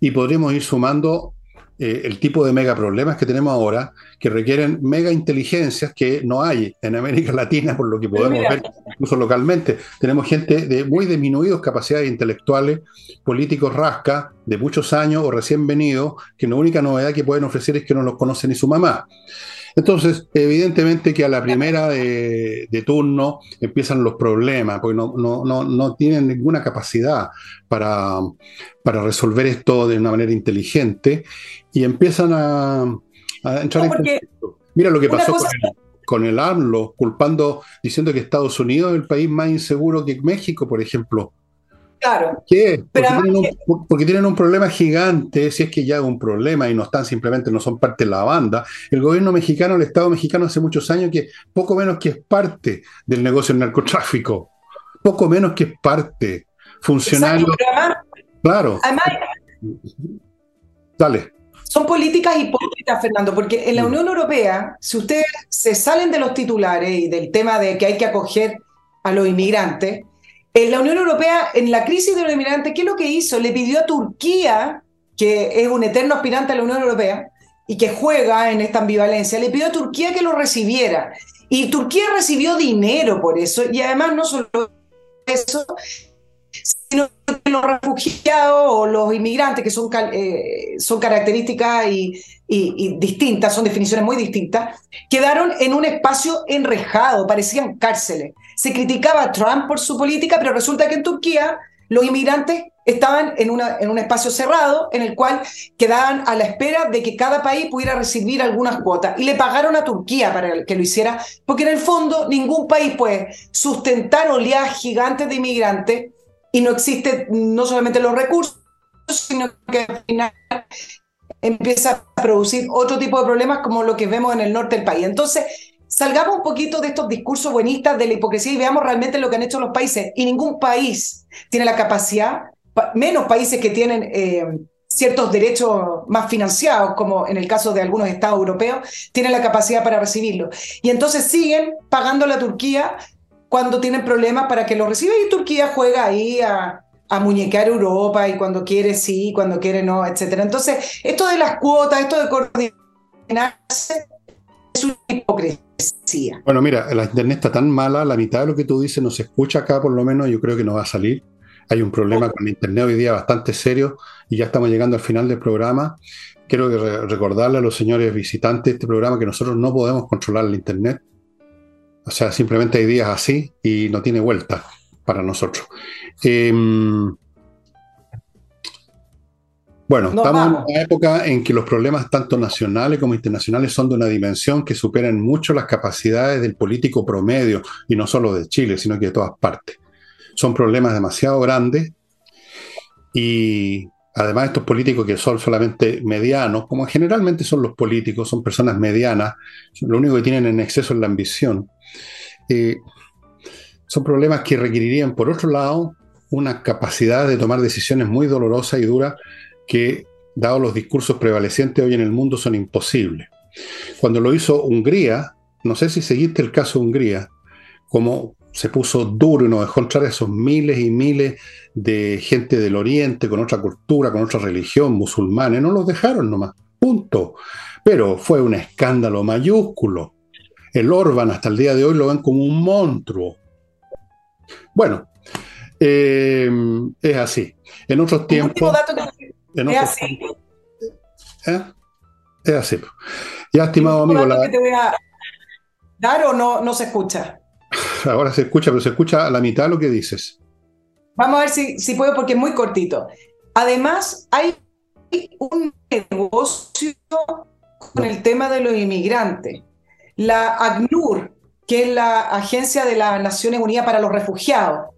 Y podríamos ir sumando eh, el tipo de mega problemas que tenemos ahora, que requieren mega inteligencias que no hay en América [LAUGHS] Latina, por lo que podemos ver incluso localmente. Tenemos gente de muy disminuidas capacidades intelectuales, políticos rasca, de muchos años o recién venidos, que la única novedad que pueden ofrecer es que no los conoce ni su mamá. Entonces, evidentemente que a la primera de, turno empiezan los problemas, porque no, no, no, no tienen ninguna capacidad para, para, resolver esto de una manera inteligente y empiezan a, entrar en conflicto. Mira lo que pasó con el, con el AMLO, culpando, diciendo que Estados Unidos es el país más inseguro que México, por ejemplo. Claro. ¿Qué? Porque, tienen un, problema gigante, si es que ya hay un problema y no están simplemente, no son parte de la banda. El gobierno mexicano, el Estado mexicano hace muchos años que poco menos que es parte del negocio del narcotráfico. Poco menos que es parte. Funcionario. claro. Dale. Son políticas hipócritas, Fernando, porque en la Unión Europea, si ustedes se salen de los titulares y del tema de que hay que acoger a los inmigrantes, en la Unión Europea, en la crisis de los inmigrantes, ¿qué es lo que hizo? Le pidió a Turquía, que es un eterno aspirante a la Unión Europea y que juega en esta ambivalencia, le pidió a Turquía que lo recibiera. Y Turquía recibió dinero por eso, y además no solo eso, sino que los refugiados o los inmigrantes, que son, eh, son características y, y, distintas, son definiciones muy distintas, quedaron en un espacio enrejado, parecían cárceles. Se criticaba a Trump por su política, pero resulta que en Turquía los inmigrantes estaban en, una, en un espacio cerrado en el cual quedaban a la espera de que cada país pudiera recibir algunas cuotas. Y le pagaron a Turquía para que lo hiciera, porque en el fondo ningún país puede sustentar oleadas gigantes de inmigrantes y no existe no solamente los recursos, sino que al final empieza a producir otro tipo de problemas como lo que vemos en el norte del país. Entonces, salgamos un poquito de estos discursos buenistas de la hipocresía y veamos realmente lo que han hecho los países. Y ningún país tiene la capacidad, menos países que tienen eh, ciertos derechos más financiados, como en el caso de algunos estados europeos, tienen la capacidad para recibirlo. Y entonces siguen pagando a la Turquía cuando tienen problemas para que lo reciba y Turquía juega ahí a, a muñecar Europa y cuando quiere sí, cuando quiere no, etc. Entonces, esto de las cuotas, esto de coordinarse, es una hipocresía. Bueno, mira, la internet está tan mala, la mitad de lo que tú dices no se escucha acá, por lo menos, yo creo que no va a salir. Hay un problema con internet hoy día bastante serio y ya estamos llegando al final del programa. Quiero recordarle a los señores visitantes de este programa que nosotros no podemos controlar el internet. O sea, simplemente hay días así y no tiene vuelta para nosotros. Em, bueno, estamos en una época en que los problemas tanto nacionales como internacionales son de una dimensión que superan mucho las capacidades del político promedio, y no solo de Chile, sino que de todas partes. Son problemas demasiado grandes y además estos políticos que son solamente medianos, como generalmente son los políticos, son personas medianas, lo único que tienen en exceso es la ambición. Eh, son problemas que requerirían, por otro lado, una capacidad de tomar decisiones muy dolorosas y duras que, dado los discursos prevalecientes hoy en el mundo, son imposibles. Cuando lo hizo Hungría, no sé si seguiste el caso de Hungría, como se puso duro y nos dejó entrar a esos miles y miles de gente del Oriente, con otra cultura, con otra religión, musulmanes, no los dejaron nomás, punto. Pero fue un escándalo mayúsculo. El Orban hasta el día de hoy lo ven como un monstruo. Bueno, eh, es así. En otros tiempos. es así. ¿eh? Es así. Ya, estimado amigo. La... te voy a dar o no, no se escucha? [LAUGHS] Ahora se escucha, pero se escucha a la mitad lo que dices. Vamos a ver si, si puedo, porque es muy cortito. Además, hay un negocio con el tema de los inmigrantes. La ACNUR, que es la Agencia de las Naciones Unidas para los Refugiados,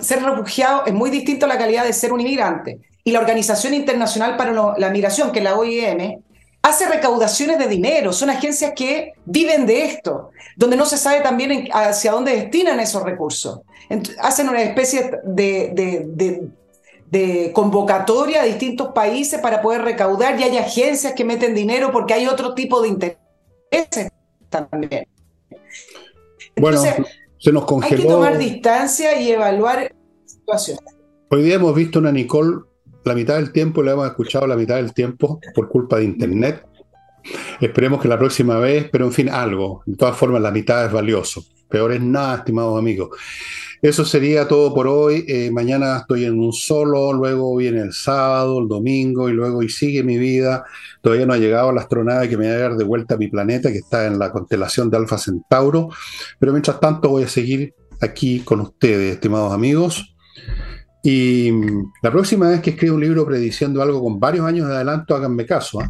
ser refugiado es muy distinto a la calidad de ser un inmigrante. Y la Organización Internacional para la Migración, que es la OIM, hace recaudaciones de dinero. Son agencias que viven de esto, donde no se sabe también hacia dónde destinan esos recursos. hacen una especie de, de, convocatoria a distintos países para poder recaudar y hay agencias que meten dinero porque hay otro tipo de intereses también. Bueno, se nos congeló. Hay que tomar distancia y evaluar la situación. Hoy día hemos visto una Nicole la mitad del tiempo, la hemos escuchado la mitad del tiempo por culpa de Internet. Esperemos que la próxima vez, pero en fin, algo. De todas formas, la mitad es valioso. Peor es nada, estimados amigos. Eso sería todo por hoy. Eh, mañana estoy en un solo, luego viene el sábado, el domingo y luego y sigue mi vida. Todavía no ha llegado la astronave que me va a dar de vuelta a mi planeta, que está en la constelación de Alfa Centauro. Pero mientras tanto voy a seguir aquí con ustedes, estimados amigos. Y mm, la próxima vez que escriba un libro prediciendo algo con varios años de adelanto, háganme caso. ¿eh?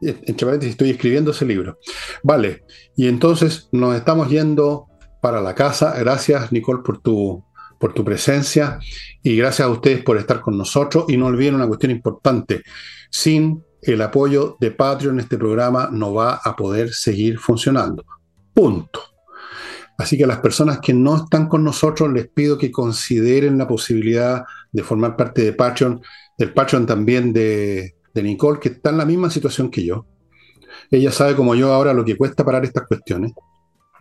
Entre paréntesis, estoy escribiendo ese libro. Vale, y entonces nos estamos yendo para la casa. Gracias, Nicole, por tu, por tu presencia y gracias a ustedes por estar con nosotros. Y no olviden una cuestión importante. Sin el apoyo de Patreon, este programa no va a poder seguir funcionando. Punto. Así que a las personas que no están con nosotros les pido que consideren la posibilidad de formar parte de Patreon, del Patreon también de, de Nicole, que está en la misma situación que yo. Ella sabe como yo ahora lo que cuesta parar estas cuestiones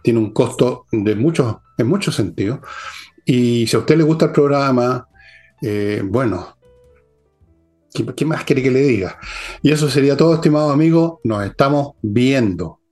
tiene un costo de muchos, en muchos sentidos. Y si a usted le gusta el programa, eh, bueno, ¿qué, ¿qué, más quiere que le diga? Y eso sería todo, estimado amigo. Nos estamos viendo.